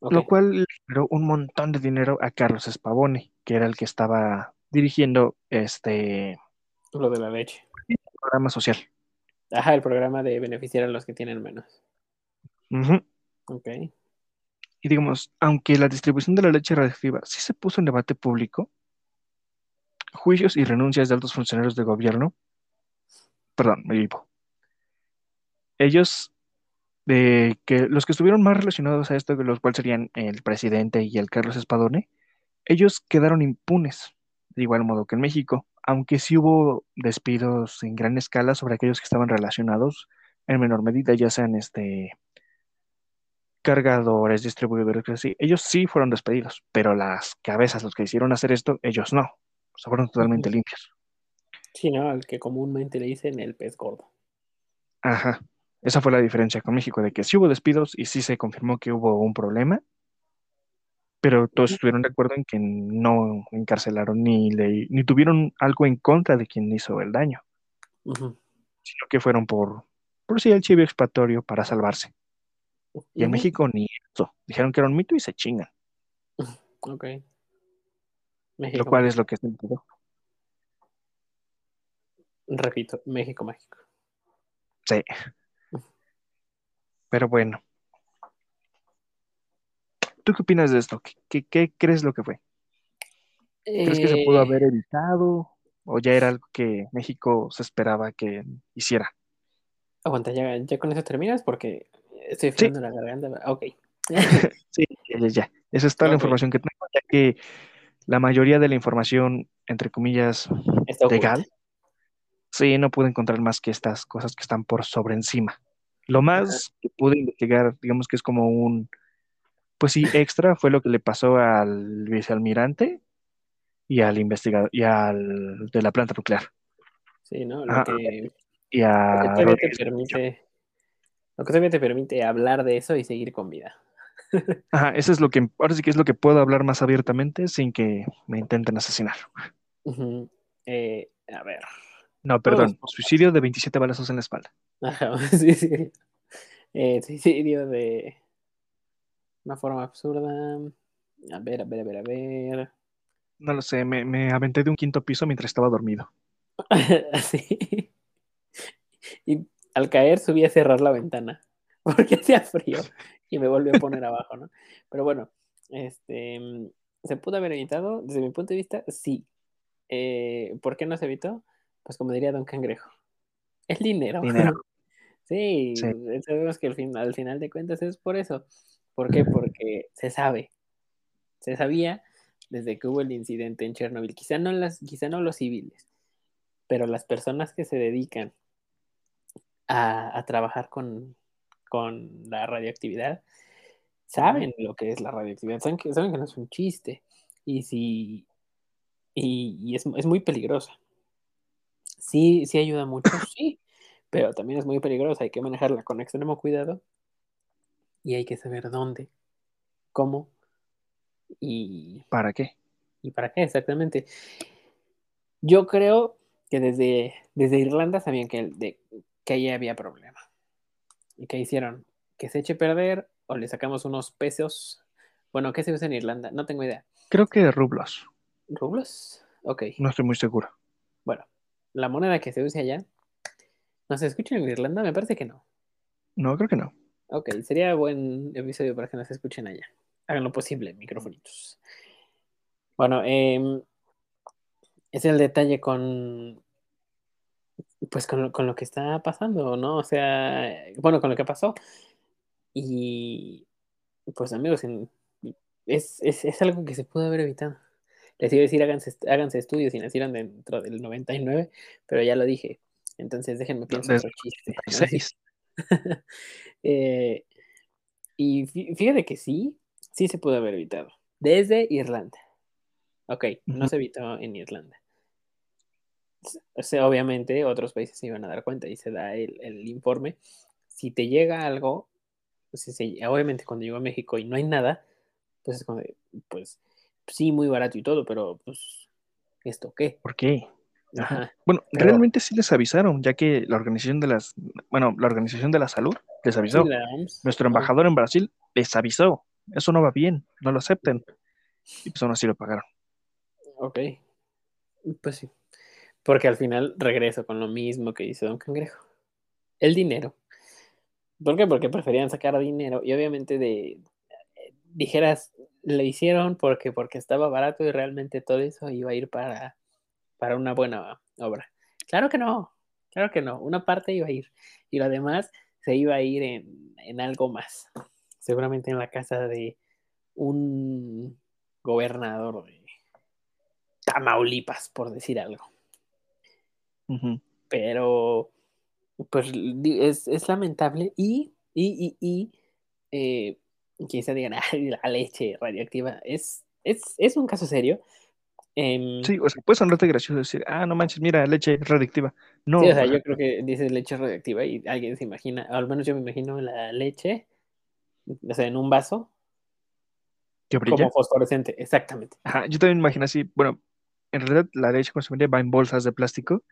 lo cual le generó un montón de dinero a Carlos Spavone, que era el que estaba dirigiendo este Lo de la leche. programa social. Ajá, el programa de beneficiar a los que tienen menos. Ujú. Ok. Y digamos, aunque la distribución de la leche radiactiva sí se puso en debate público, juicios y renuncias de altos funcionarios de gobierno, perdón, me equivoco. Ellos, de que los que estuvieron más relacionados a esto, los cuales serían el presidente y el Carlos Espadone, ellos quedaron impunes, de igual modo que en México, aunque sí hubo despidos en gran escala sobre aquellos que estaban relacionados en menor medida, ya sean este cargadores, distribuidores, así. Ellos sí fueron despedidos, pero las cabezas, los que hicieron hacer esto, ellos no. O sea, fueron totalmente limpios. Sí, ¿no? Al que comúnmente le dicen el pez gordo. Ajá. Esa fue la diferencia con México, de que sí hubo despidos y sí se confirmó que hubo un problema, pero todos estuvieron de acuerdo en que no encarcelaron ni, le, ni tuvieron algo en contra de quien hizo el daño, sino que fueron por, por sí el chivo expiatorio para salvarse. Y en. México ni eso. Dijeron que era un mito y se chingan, Ok. lo México, cual mágico. es lo que se enteró. Repito, México mágico. Sí. Pero bueno. ¿Tú qué opinas de esto? ¿Qué, qué- qué crees lo que fue? ¿Crees que se pudo Eh, haber evitado? ¿O ya era algo que México se esperaba que hiciera? Aguanta, ya, ya con eso terminas porque estoy Sí. frenando la garganta. Ok. Sí, ya, ya, ya. Esa es toda la información que tengo, ya que la mayoría de la información, entre comillas, Está legal, sí, no pude encontrar más que estas cosas que están por sobre encima. Lo más que pude investigar, digamos que es como un, pues sí, extra, fue lo que le pasó al vicealmirante y al investigador, y al de la planta nuclear, Sí, ¿no? Lo que, y lo a que todavía te permite. Lo que todavía te permite hablar de eso y seguir con vida. Ajá, eso es lo que, ahora sí que es lo que puedo hablar más abiertamente sin que me intenten asesinar. Ujú. Eh, a ver. No, perdón, suicidio de 27 balazos en la espalda. Ajá, suicidio. Eh, suicidio de una forma absurda. A ver, a ver, a ver, a ver. No lo sé, me, me aventé de un quinto piso mientras estaba dormido. Así. Y al caer subí a cerrar la ventana porque hacía frío y me volví a poner abajo, ¿no? Pero bueno, este, ¿se pudo haber evitado? Desde mi punto de vista, sí. Eh, ¿por qué no se evitó? Pues como diría Don Cangrejo, el dinero. Dinero. Sí, Sí. sabemos que al, fin, al final de cuentas es por eso. ¿Por qué? Porque se sabe, se sabía desde que hubo el incidente en Chernobyl, quizá no, las, quizá no los civiles, pero las personas que se dedican a, a trabajar con, con la radioactividad saben lo que es la radioactividad, saben que, saben que no es un chiste y, si, y, y es, es muy peligrosa. Sí, sí ayuda mucho, sí, pero también es muy peligrosa, hay que manejarla con extremo cuidado y hay que saber dónde, cómo y, ¿Para qué? y para qué exactamente. Yo creo que desde, desde Irlanda sabían que, de, que ahí había problema. ¿Y qué hicieron? Que se eche a perder o le sacamos unos pesos. Bueno, ¿qué se usa en Irlanda? No tengo idea. Creo que rublos. ¿Rublos? Ok. No estoy muy seguro. La moneda que se usa allá. ¿No se escucha en Irlanda? Me parece que no. No, creo que no. Ok, sería buen episodio para que nos escuchen allá. Hagan lo posible, microfonitos. Bueno, eh, es el detalle con. Pues con lo, con lo, que está pasando, ¿no? O sea, bueno, con lo que pasó. Y pues amigos, es, es, es, algo que se pudo haber evitado. Les iba a decir, háganse, háganse estudios y nacieron dentro del 99, pero ya lo dije. Entonces déjenme pensar otro chiste. eh, y fíjate que sí, sí se pudo haber evitado. Desde Irlanda. Ok, uh -huh. no se evitó en Irlanda. O sea, obviamente otros países se iban a dar cuenta y se da el, el informe. Si te llega algo, si se, obviamente cuando llegó a México y no hay nada, pues es como pues sí, muy barato y todo, pero pues, ¿esto qué? ¿Por qué? Ajá. Bueno, pero, realmente sí les avisaron, ya que la organización de las, bueno, la organización de la salud les avisó. Nuestro embajador en Brasil les avisó. Eso no va bien, no lo acepten. Y pues aún así lo pagaron. Ok. Pues sí. Porque al final regreso con lo mismo que hizo Don Cangrejo. El dinero. ¿Por qué? Porque preferían sacar dinero y obviamente de dijeras, le hicieron porque, porque estaba barato y realmente todo eso iba a ir para, para una buena obra. Claro que no, claro que no. Una parte iba a ir y lo demás se iba a ir en, en algo más. Seguramente en la casa de un gobernador de Tamaulipas, por decir algo. Uh -huh. Pero, pues, es, es lamentable y, y, y, y eh, quizá digan, ay, la leche radioactiva. Es, es, es un caso serio. Eh, sí, o sea, puede sonarte gracioso decir, ah, no manches, mira, leche radioactiva. No. Sí, o sea, yo creo que dices leche radioactiva y alguien se imagina, al menos yo me imagino la leche, o sea, en un vaso, que brilla. Como fosforescente, exactamente. Ajá, yo también me imagino así, bueno, en realidad la leche con semilla va en bolsas de plástico.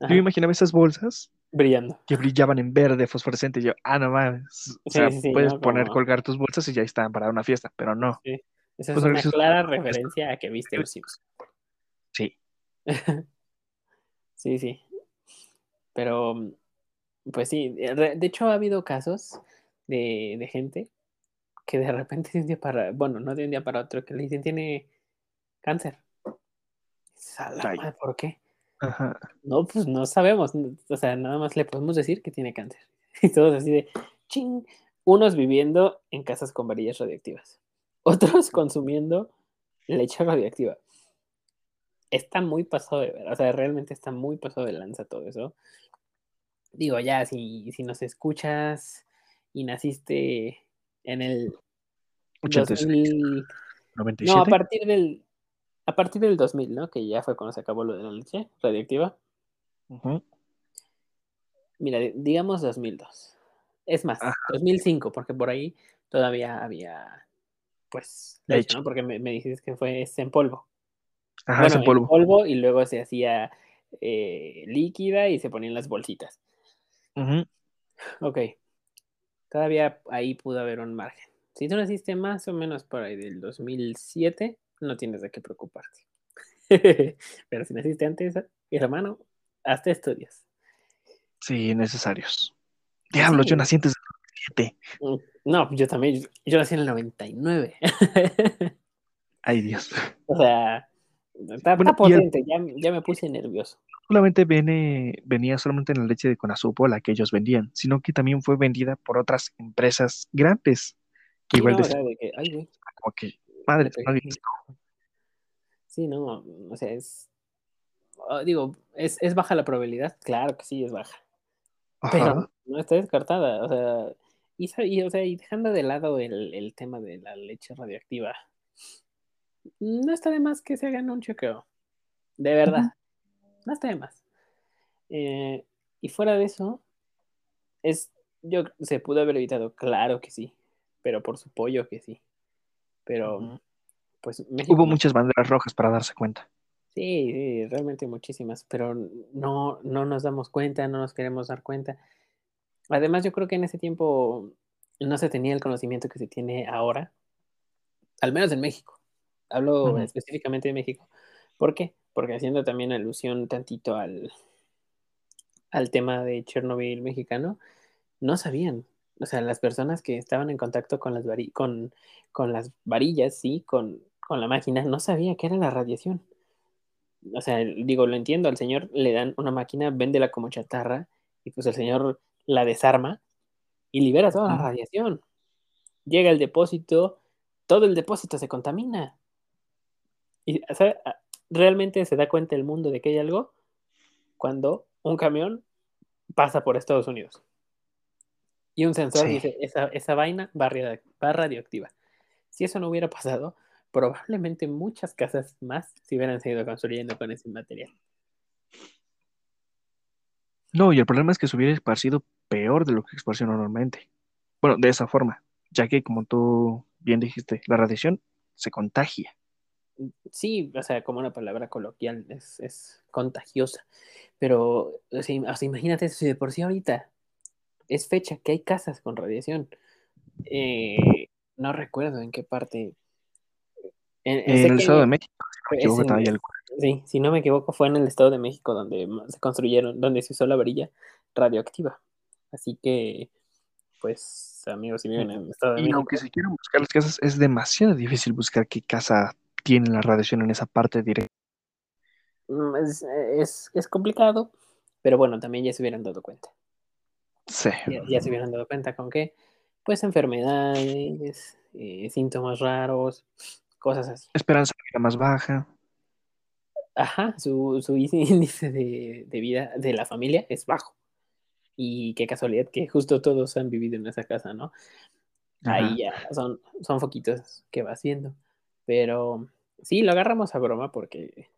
Yo Ajá, me imaginaba esas bolsas brillando. que brillaban en verde fosforescente. Y yo, ah, no mames. O Sí, sea, sí, puedes ¿no? poner, Como- colgar tus bolsas y ya están para una fiesta, pero no. sí. Esa es Pues, una clara referencia a que viste los Simpsons. Sí. Sí, sí. Pero, pues sí, de hecho ha habido casos de, de gente que de repente de un día para, bueno, no de un día para otro, que le dicen tiene cáncer. Dices, "A la Ay. madre, ¿Por qué? Ajá. No, pues no sabemos. O sea, nada más le podemos decir que tiene cáncer. Y todos así de ching. Unos viviendo en casas con varillas radioactivas. Otros consumiendo leche radioactiva. Está muy pasado de ver. O sea, realmente está muy pasado de lanza todo eso. Digo, ya, si, si nos escuchas y naciste en el 86, 2000, 97. no, a partir del a partir del 2000, ¿no? Que ya fue cuando se acabó lo de la leche radioactiva. Ujú. Mira, di- digamos 2002. Es más, Ajá. 2005, porque por ahí todavía había, pues, leche, Leche. ¿no? Porque me, me dijiste que fue es en polvo. Ajá, bueno, es en polvo. y luego se hacía eh, líquida y se ponían las bolsitas. Ujú. Ok. Todavía ahí pudo haber un margen. Si tú naciste más o menos por ahí del 2007, no tienes de qué preocuparte. Pero si naciste antes, hermano, hazte estudios. Sí, necesarios. Diablos, yo nací antes del 2007. Mm, No, yo también, yo nací en el 99. Ay, Dios. o sea, está, Bueno, está y el- potente, ya, ya me puse nervioso. Solamente viene, venía solamente en la leche de Conazupo, la que ellos vendían, sino que también fue vendida por otras empresas grandes. Que igual no, de que, ay, güey, como que, madre, Sí, no, o sea, es, ah, digo, ¿es, ¿es baja la probabilidad? Claro que sí, es baja. Pero no está descartada, o sea, y, o sea, y dejando de lado el, el tema de la leche radioactiva, no está de más que se hagan un chequeo, de verdad, no está de más. Eh, y fuera de eso, es, yo, se pudo haber evitado, claro que sí, pero por su pollo que sí, pero pues México hubo no- muchas banderas rojas para darse cuenta. Sí, sí, realmente muchísimas, pero no, no nos damos cuenta, no nos queremos dar cuenta. Además, yo creo que en ese tiempo no se tenía el conocimiento que se tiene ahora, al menos en México. Hablo específicamente de México. ¿Por qué? Porque haciendo también alusión tantito al, al tema de Chernobyl mexicano, no sabían. O sea, las personas que estaban en contacto con las, vari- con, con las varillas, sí, con, con la máquina, no sabía qué era la radiación. O sea, digo, lo entiendo, al señor le dan una máquina, véndela como chatarra, y pues el señor la desarma y libera toda la radiación. Llega el depósito, todo el depósito se contamina. Y o sea, realmente se da cuenta el mundo de que hay algo cuando un camión pasa por Estados Unidos. Y un sensor Sí. dice, esa, esa vaina va, va radioactiva. Si eso no hubiera pasado, probablemente muchas casas más se hubieran seguido construyendo con ese material. No, y el problema es que se hubiera esparcido peor de lo que esparció normalmente. Bueno, de esa forma, ya que como tú bien dijiste, la radiación se contagia. Sí, o sea, como una palabra coloquial, es, es contagiosa. Pero, o sea, imagínate si de por sí ahorita es fecha que hay casas con radiación. Eh, no recuerdo en qué parte. En, el que Estado de México, si no me equivoco, en-. Sí, si no me equivoco, fue en el Estado de México donde se construyeron, donde se usó la varilla radioactiva. Así que, pues, amigos, si viven en el Estado de Y México, aunque se quieran buscar las casas, es demasiado difícil buscar qué casa tiene la radiación en esa parte directa. mm, es, es, es complicado, pero bueno, también ya se hubieran dado cuenta. Sí. Ya, ya se hubieran dado cuenta con que, pues, enfermedades, eh, síntomas raros, cosas así. Esperanza de vida más baja. Ajá, su, su índice de, de vida de la familia es bajo. Y qué casualidad que justo todos han vivido en esa casa, ¿no? Ajá. Ahí ya son, son foquitos que vas viendo. Pero sí, lo agarramos a broma porque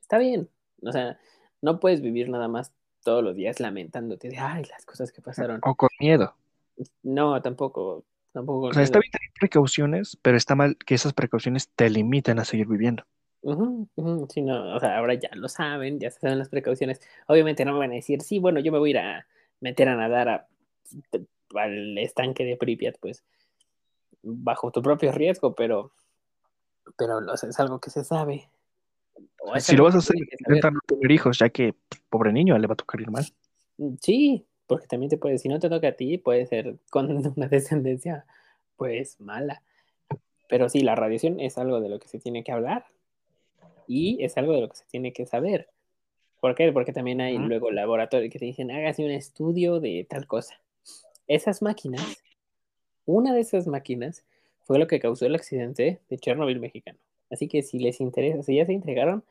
está bien. O sea, no puedes vivir nada más todos los días lamentándote de, ay, las cosas que pasaron. O con miedo. No, tampoco. Tampoco O sea, está bien tener precauciones, pero está mal que esas precauciones te limiten a seguir viviendo. Sí, no, o sea, ahora ya lo saben, ya se saben las precauciones. Obviamente no me van a decir, sí, bueno, yo me voy a ir a meter a nadar a- al estanque de Pripyat, pues, bajo tu propio riesgo, pero, pero o sea, es algo que se sabe. O Si lo vas a hacer, intenta no tener hijos, ya que pobre niño le va a tocar ir mal. Mm, Sí, porque también te puede, si no te toca a ti, puede ser con una descendencia, pues, mala. Pero sí, la radiación es algo de lo que se tiene que hablar y es algo de lo que se tiene que saber. ¿Por qué? Porque también hay luego laboratorios que te dicen, hágase un estudio de tal cosa. Esas máquinas, una de esas máquinas fue lo que causó el accidente de Chernobyl mexicano. Así que si les interesa, si ya se entregaron,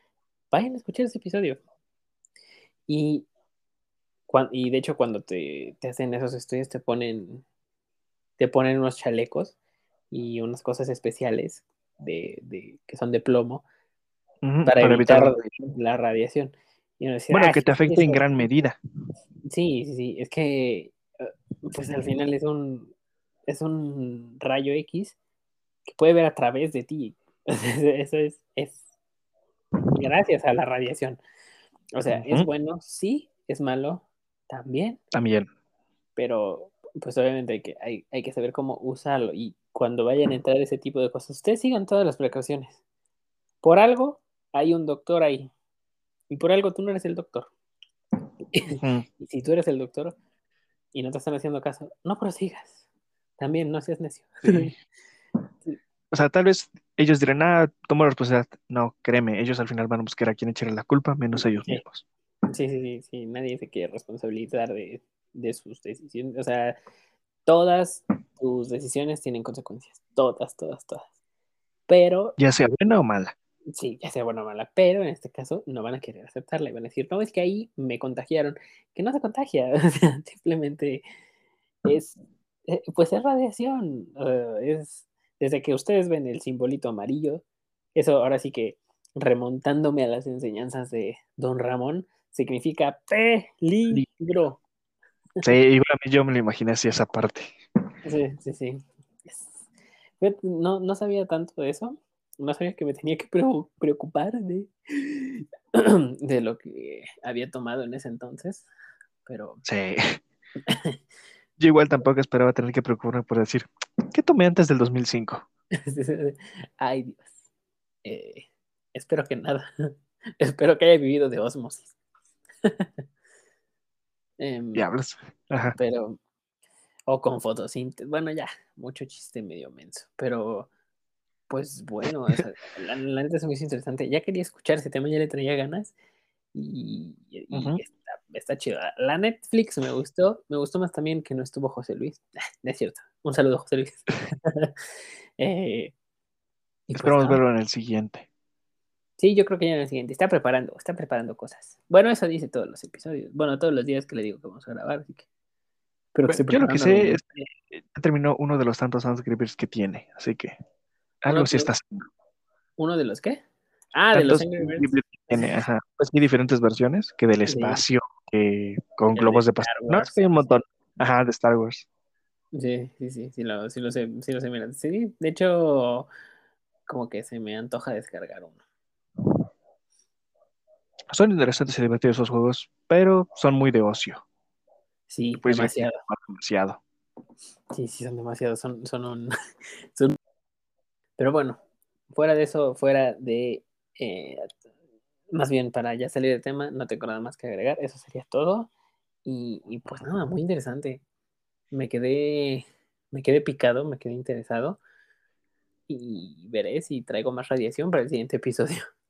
vayan a escuchar ese episodio. Y, y de hecho cuando te, te hacen esos estudios te ponen, te ponen unos chalecos y unas cosas especiales de, de- que son de plomo para, evitar, la radiación. la radiación. Y uno decía, Bueno, "Ah, que te sí, afecte en eso". gran medida. Sí, sí, sí, es que eh, pues al final es un es un rayo X que puede ver a través de ti. Eso es, es gracias a la radiación. O sea, es bueno, sí, es malo también, También. pero pues obviamente hay que, hay, hay que saber cómo usarlo y cuando vayan a entrar ese tipo de cosas, ustedes sigan todas las precauciones. Por algo hay un doctor ahí y por algo tú no eres el doctor. Y si tú eres el doctor y no te están haciendo caso, no prosigas. También no seas necio. Sí. O sea, tal vez ellos dirán, ah, tomo la responsabilidad. No, créeme, ellos al final van a buscar a quien echarle la culpa, menos ellos Sí. mismos. Sí, sí, sí, sí. Nadie se quiere responsabilizar de, de sus decisiones. O sea, todas tus decisiones tienen consecuencias. Todas, todas, todas. Pero, Ya sea buena o mala. sí, ya sea buena o mala, pero en este caso no van a querer aceptarla y van a decir, no, es que ahí me contagiaron. Que no se contagia. O sea, simplemente es, eh, pues es radiación. Es desde que ustedes ven el simbolito amarillo, eso ahora sí que remontándome a las enseñanzas de Don Ramón, significa peligro. Sí, igual a mí yo me lo imaginé así esa parte. Sí, sí, sí. No, no sabía tanto de eso. No sabía que me tenía que preo- preocupar de, de lo que había tomado en ese entonces. Pero Sí. Yo igual tampoco esperaba tener que preocuparme por decir, ¿qué tomé antes del 2005? Ay, Dios. Eh, espero que nada. espero que haya vivido de osmosis. Em, Diablos. Ajá. pero. O con fotosíntesis. Bueno, ya, mucho chiste medio menso. Pero, pues bueno, o sea, la, la neta es muy interesante. Ya quería escuchar ese tema, ya le traía ganas. Y, está chido. La Netflix me gustó. Me gustó más también que no estuvo José Luis. No es cierto. Un saludo, José Luis. Eh, y pues Esperamos no. verlo en el siguiente. Sí, yo creo que ya en el siguiente. Está preparando, está preparando cosas. Bueno, eso dice todos los episodios. Bueno, todos los días que le digo que vamos a grabar, así que. Pero Bueno, esté yo lo que sé es que terminó uno de los tantos Unscripters que tiene, así que algo Uno sí está haciendo. ¿Uno de los qué? Ah, de los Tantos Angry Birds. Tiene, ajá. Pues hay diferentes versiones, que del espacio, que con El globos de pastel. No, Wars. es que hay un montón. Ajá, de Star Wars. Sí, sí, sí, sí lo, sí lo sé, sí lo sé, mira. Sí, de hecho, como que se me antoja descargar uno. Son interesantes y divertidos esos juegos, pero son muy de ocio. Sí, Pues demasiado. demasiado. Sí, sí, son demasiados, son, son un... son- Pero bueno, fuera de eso, fuera de... eh, más bien, para ya salir del tema, no tengo nada más que agregar, eso sería todo. Y, y pues nada, muy interesante. Me quedé, me quedé picado, me quedé interesado. Y veré si traigo más radiación para el siguiente episodio.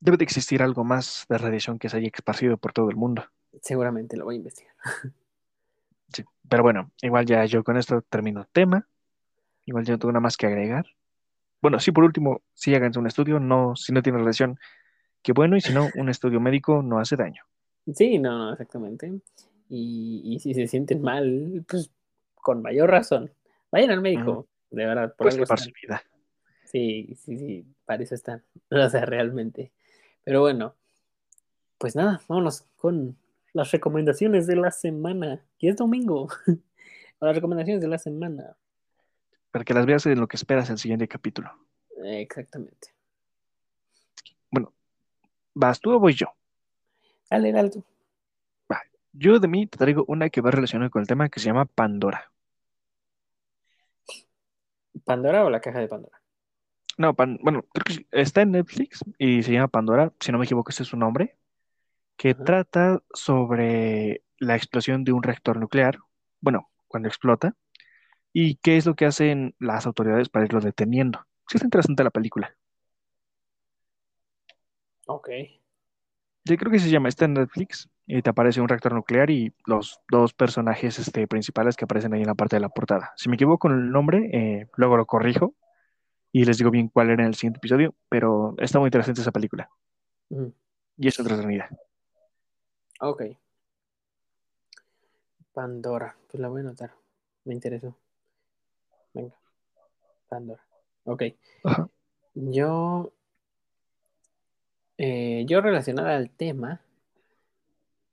Debe de existir algo más de radiación que se haya esparcido por todo el mundo. Seguramente lo voy a investigar. Sí. Pero bueno, igual ya yo con esto termino el tema. Igual ya no tengo nada más que agregar. Bueno, sí, por último, sí háganse un estudio, no, si no tiene relación, qué bueno, y si no, un estudio médico no hace daño. Sí, no, no, exactamente. Y, y si se sienten mal, pues con mayor razón. Vayan al médico, de verdad, por Pues algo están. su vida. Sí, sí, sí, para eso están. O sea, realmente. Pero bueno, pues nada, vámonos con las recomendaciones de la semana. Y es domingo. las recomendaciones de la semana. Para que las veas en lo que esperas el siguiente capítulo. Exactamente. Bueno, ¿vas tú o voy yo? Dale, dale tú. Va. Yo de mí te traigo una que va relacionada con el tema que se llama Pandora. ¿Pandora o la caja de Pandora? No, pan- bueno, creo que está en Netflix y se llama Pandora, si no me equivoco, ese es su nombre, que trata sobre la explosión de un reactor nuclear, bueno, cuando explota, y qué es lo que hacen las autoridades para irlo deteniendo. Sí, está interesante la película. Ok. Yo creo que se llama, está en Netflix, y te aparece un reactor nuclear y los dos personajes este, principales que aparecen ahí en la parte de la portada. Si me equivoco con el nombre, eh, luego lo corrijo y les digo bien cuál era en el siguiente episodio, pero está muy interesante esa película y es entretenida. Ok. Pandora. Pues la voy a anotar. Me interesó. Venga. Pandora. Ok. Ajá. Yo. eh, yo relacionada al tema.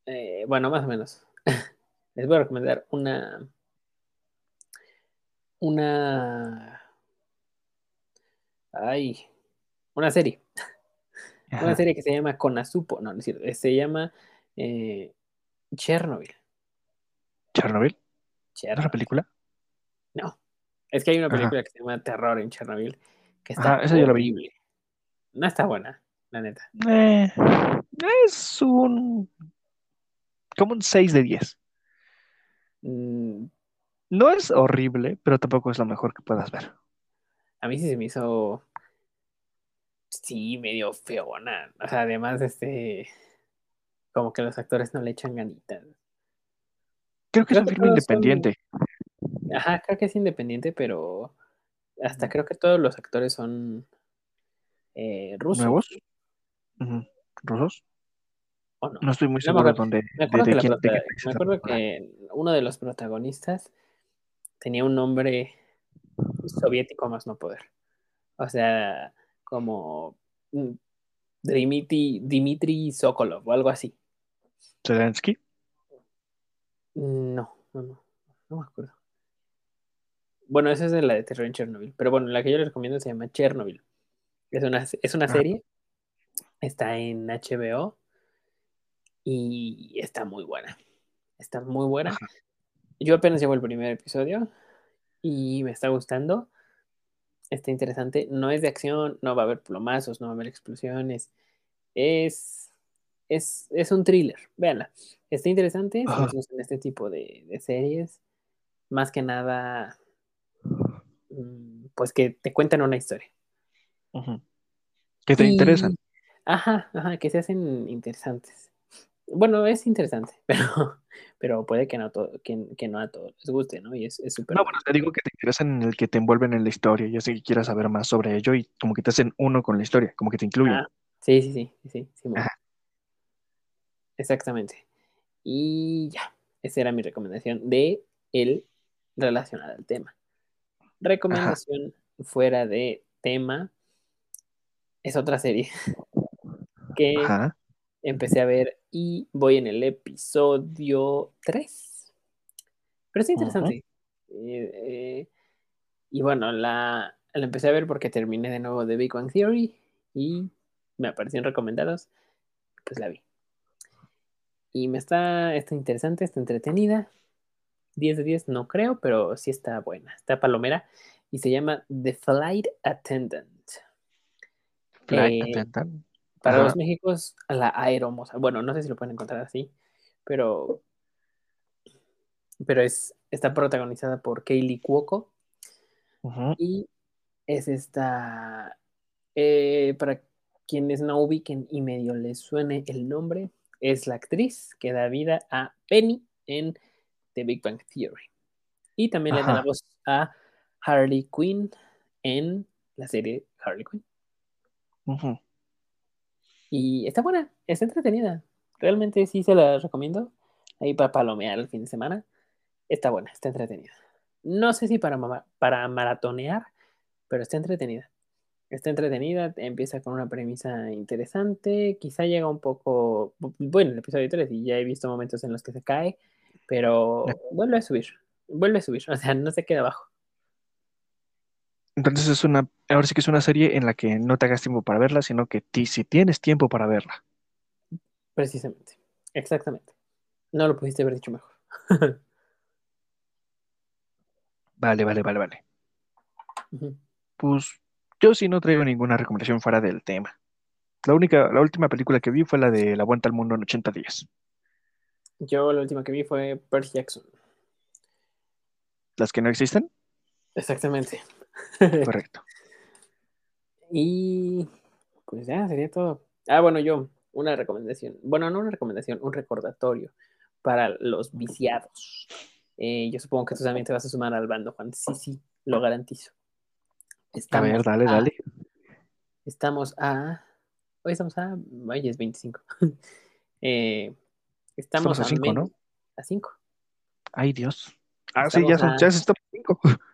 eh, bueno, más o menos. Les voy a recomendar una. Una. Ay. Una serie. Una serie que se llama Konosupo. No, no es cierto. Se llama eh, Chernobyl. Chernobyl, ¿no es la Chernobyl. película? No. Es que hay una Ajá. película que se llama Terror en Chernobyl. Que está Ajá, esa yo la vi. horrible. No está buena, la neta. Eh, es un como un 6 de 10. Mm, No es horrible, pero tampoco es lo mejor que puedas ver. a mí sí se me hizo. Sí, medio feona. O sea, además, este. Como que los actores no le echan ganitas. Creo que es Creo un que filme son- independiente. Ajá, creo que es independiente, pero hasta creo que todos los actores son eh, rusos. ¿Nuevos? ¿Rusos? ¿O no? No estoy muy No me seguro acuerdo. dónde, Me de, acuerdo, de quién, de país me acuerdo que uno de los protagonistas tenía un nombre soviético a más no poder. O sea, como mm, Dmitry, Dmitry Sokolov o algo así. Zelensky. No, no, no, no me acuerdo. Bueno, esa es de la de terror en Chernobyl. Pero bueno, la que yo les recomiendo se llama Chernobyl. Es una, es una Ah. serie. Está en HBO. Y está muy buena. Está muy buena. Ajá. Yo apenas llevo el primer episodio. Y me está gustando. Está interesante. No es de acción. No va a haber plomazos. No va a haber explosiones. Es. Es, es un thriller. Véanla. Está interesante. Gustan este tipo de, de series. Más que nada. Mm, Pues que te cuentan una historia. Que te Y- interesan. Ajá, ajá, que se hacen interesantes. Bueno, es interesante, pero, pero puede que no, todo, que, que no a todos les guste, ¿no? Y es súper No, bueno. te digo que te interesan en el que te envuelven en la historia y así que quieras saber más sobre ello y como que te hacen uno con la historia, como que te incluyen. Ah, sí, sí, sí, sí, sí, Ajá. Exactamente. Y ya, esa era mi recomendación de el relacionado al tema. Recomendación fuera de tema es otra serie que Ajá. empecé a ver y voy en el episodio 3. Pero es interesante. Eh, eh, y bueno, la, la empecé a ver porque terminé de nuevo de Big Bang Theory y me aparecieron recomendados. Pues la vi. Y me está, está interesante, está entretenida. 10 de 10 no creo, pero sí está buena. Está palomera y se llama The Flight Attendant. Flight Eh, attendant. Para Ajá. los Méxicos, la aeromoza. Bueno, no sé si lo pueden encontrar así, pero, pero es, está protagonizada por Kaylee Cuoco y es esta, eh, para quienes no ubiquen y medio les suene el nombre, es la actriz que da vida a Penny en The Big Bang Theory. Y también le da la Ajá. voz a Harley Quinn en la serie Harley Quinn. Ujú. Y está buena, está entretenida. Realmente sí se la recomiendo. Ahí para palomear el fin de semana. Está buena, está entretenida. No sé si para, para maratonear, pero está entretenida. está entretenida, empieza con una premisa interesante, quizá llega un poco, bueno, el episodio 3 y ya he visto momentos en los que se cae, pero vuelve a subir, vuelve a subir, o sea, no se queda abajo. Entonces es una, ahora sí que es una serie en la que no te hagas tiempo para verla, sino que ti, si tienes tiempo para verla. Precisamente, exactamente. No lo pudiste haber dicho mejor. vale, vale, vale, vale. Pues yo sí no traigo ninguna recomendación fuera del tema. La única, la última película que vi fue la de La Vuelta al Mundo en 80 días. Yo la última que vi fue Percy Jackson. ¿Las que no existen? Exactamente. Correcto. y pues ya sería todo. Ah, bueno, yo, una recomendación. Bueno, no una recomendación, un recordatorio para los viciados. Eh, yo supongo que tú también te vas a sumar al bando, Juan. Sí, sí, lo garantizo. a ver, dale, dale. Estamos a. Hoy estamos a. Ay, es 25. eh, estamos, a 5, ¿no? A 5. Ay, Dios. Ah, sí, ya, son, ya se 5.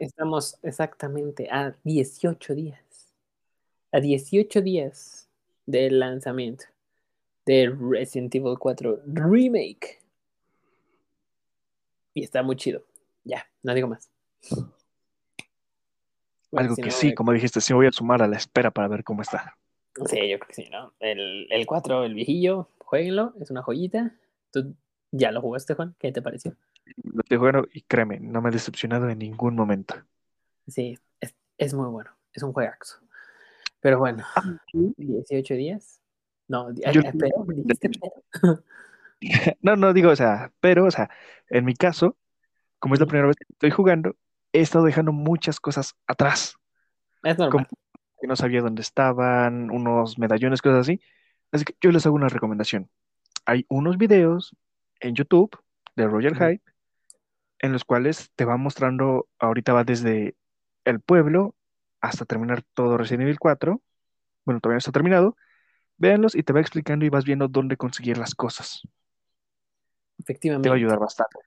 Estamos exactamente a 18 días. A 18 días del lanzamiento de Resident Evil 4 Remake. Y está muy chido. Ya, no digo más. Algo que sí, como dijiste, sí voy a sumar a la espera para ver cómo está. Sí, yo creo que sí, ¿no? El, el 4, el viejillo, jueguenlo, es una joyita. ¿Tú ya lo jugaste, Juan? ¿Qué te pareció? Lo estoy jugando y créeme, no me he decepcionado en ningún momento. Sí, es, muy bueno, es un juegazo. Pero bueno, 18 ah, días. No, yo, pero, No, no digo, o sea, pero, o sea, en mi caso, como es la primera vez que estoy jugando, he estado dejando muchas cosas atrás. Es normal. Que no sabía dónde estaban, unos medallones, cosas así. Así que yo les hago una recomendación. Hay unos videos en YouTube de Roger Hype en los cuales te va mostrando, ahorita va desde el pueblo hasta terminar todo Resident Evil 4. Bueno, todavía no está terminado. Véanlos y te va explicando y vas viendo dónde conseguir las cosas. Efectivamente. Te va a ayudar bastante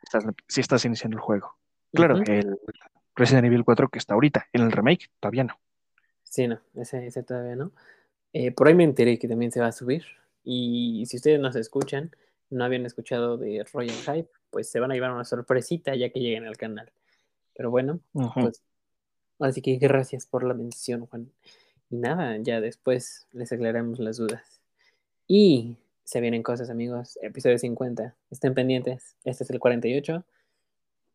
si estás iniciando el juego. Claro, el Resident Evil 4 que está ahorita, en el remake, todavía no. Sí, no, ese, ese todavía no. Eh, por ahí me enteré que también se va a subir. Y si ustedes nos escuchan, no habían escuchado de Royal Hype, pues se van a llevar una sorpresita ya que lleguen al canal. Pero bueno, pues así que gracias por la mención, Juan. Y nada, ya después les aclaramos las dudas. Y se vienen cosas, amigos. Episodio 50. Estén pendientes. Este es el 48.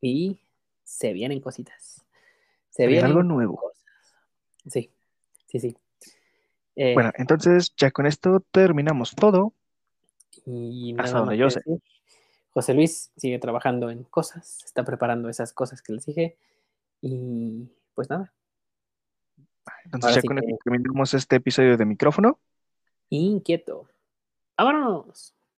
Y se vienen cositas. Se, viene algo nuevo. Sí, sí, sí. Eh, bueno, entonces ya con esto terminamos todo. Y nada donde yo sé. José Luis sigue trabajando en cosas, está preparando esas cosas que les dije. Y pues nada. Entonces ya con terminamos este episodio de micrófono. Inquieto. ¡Vámonos!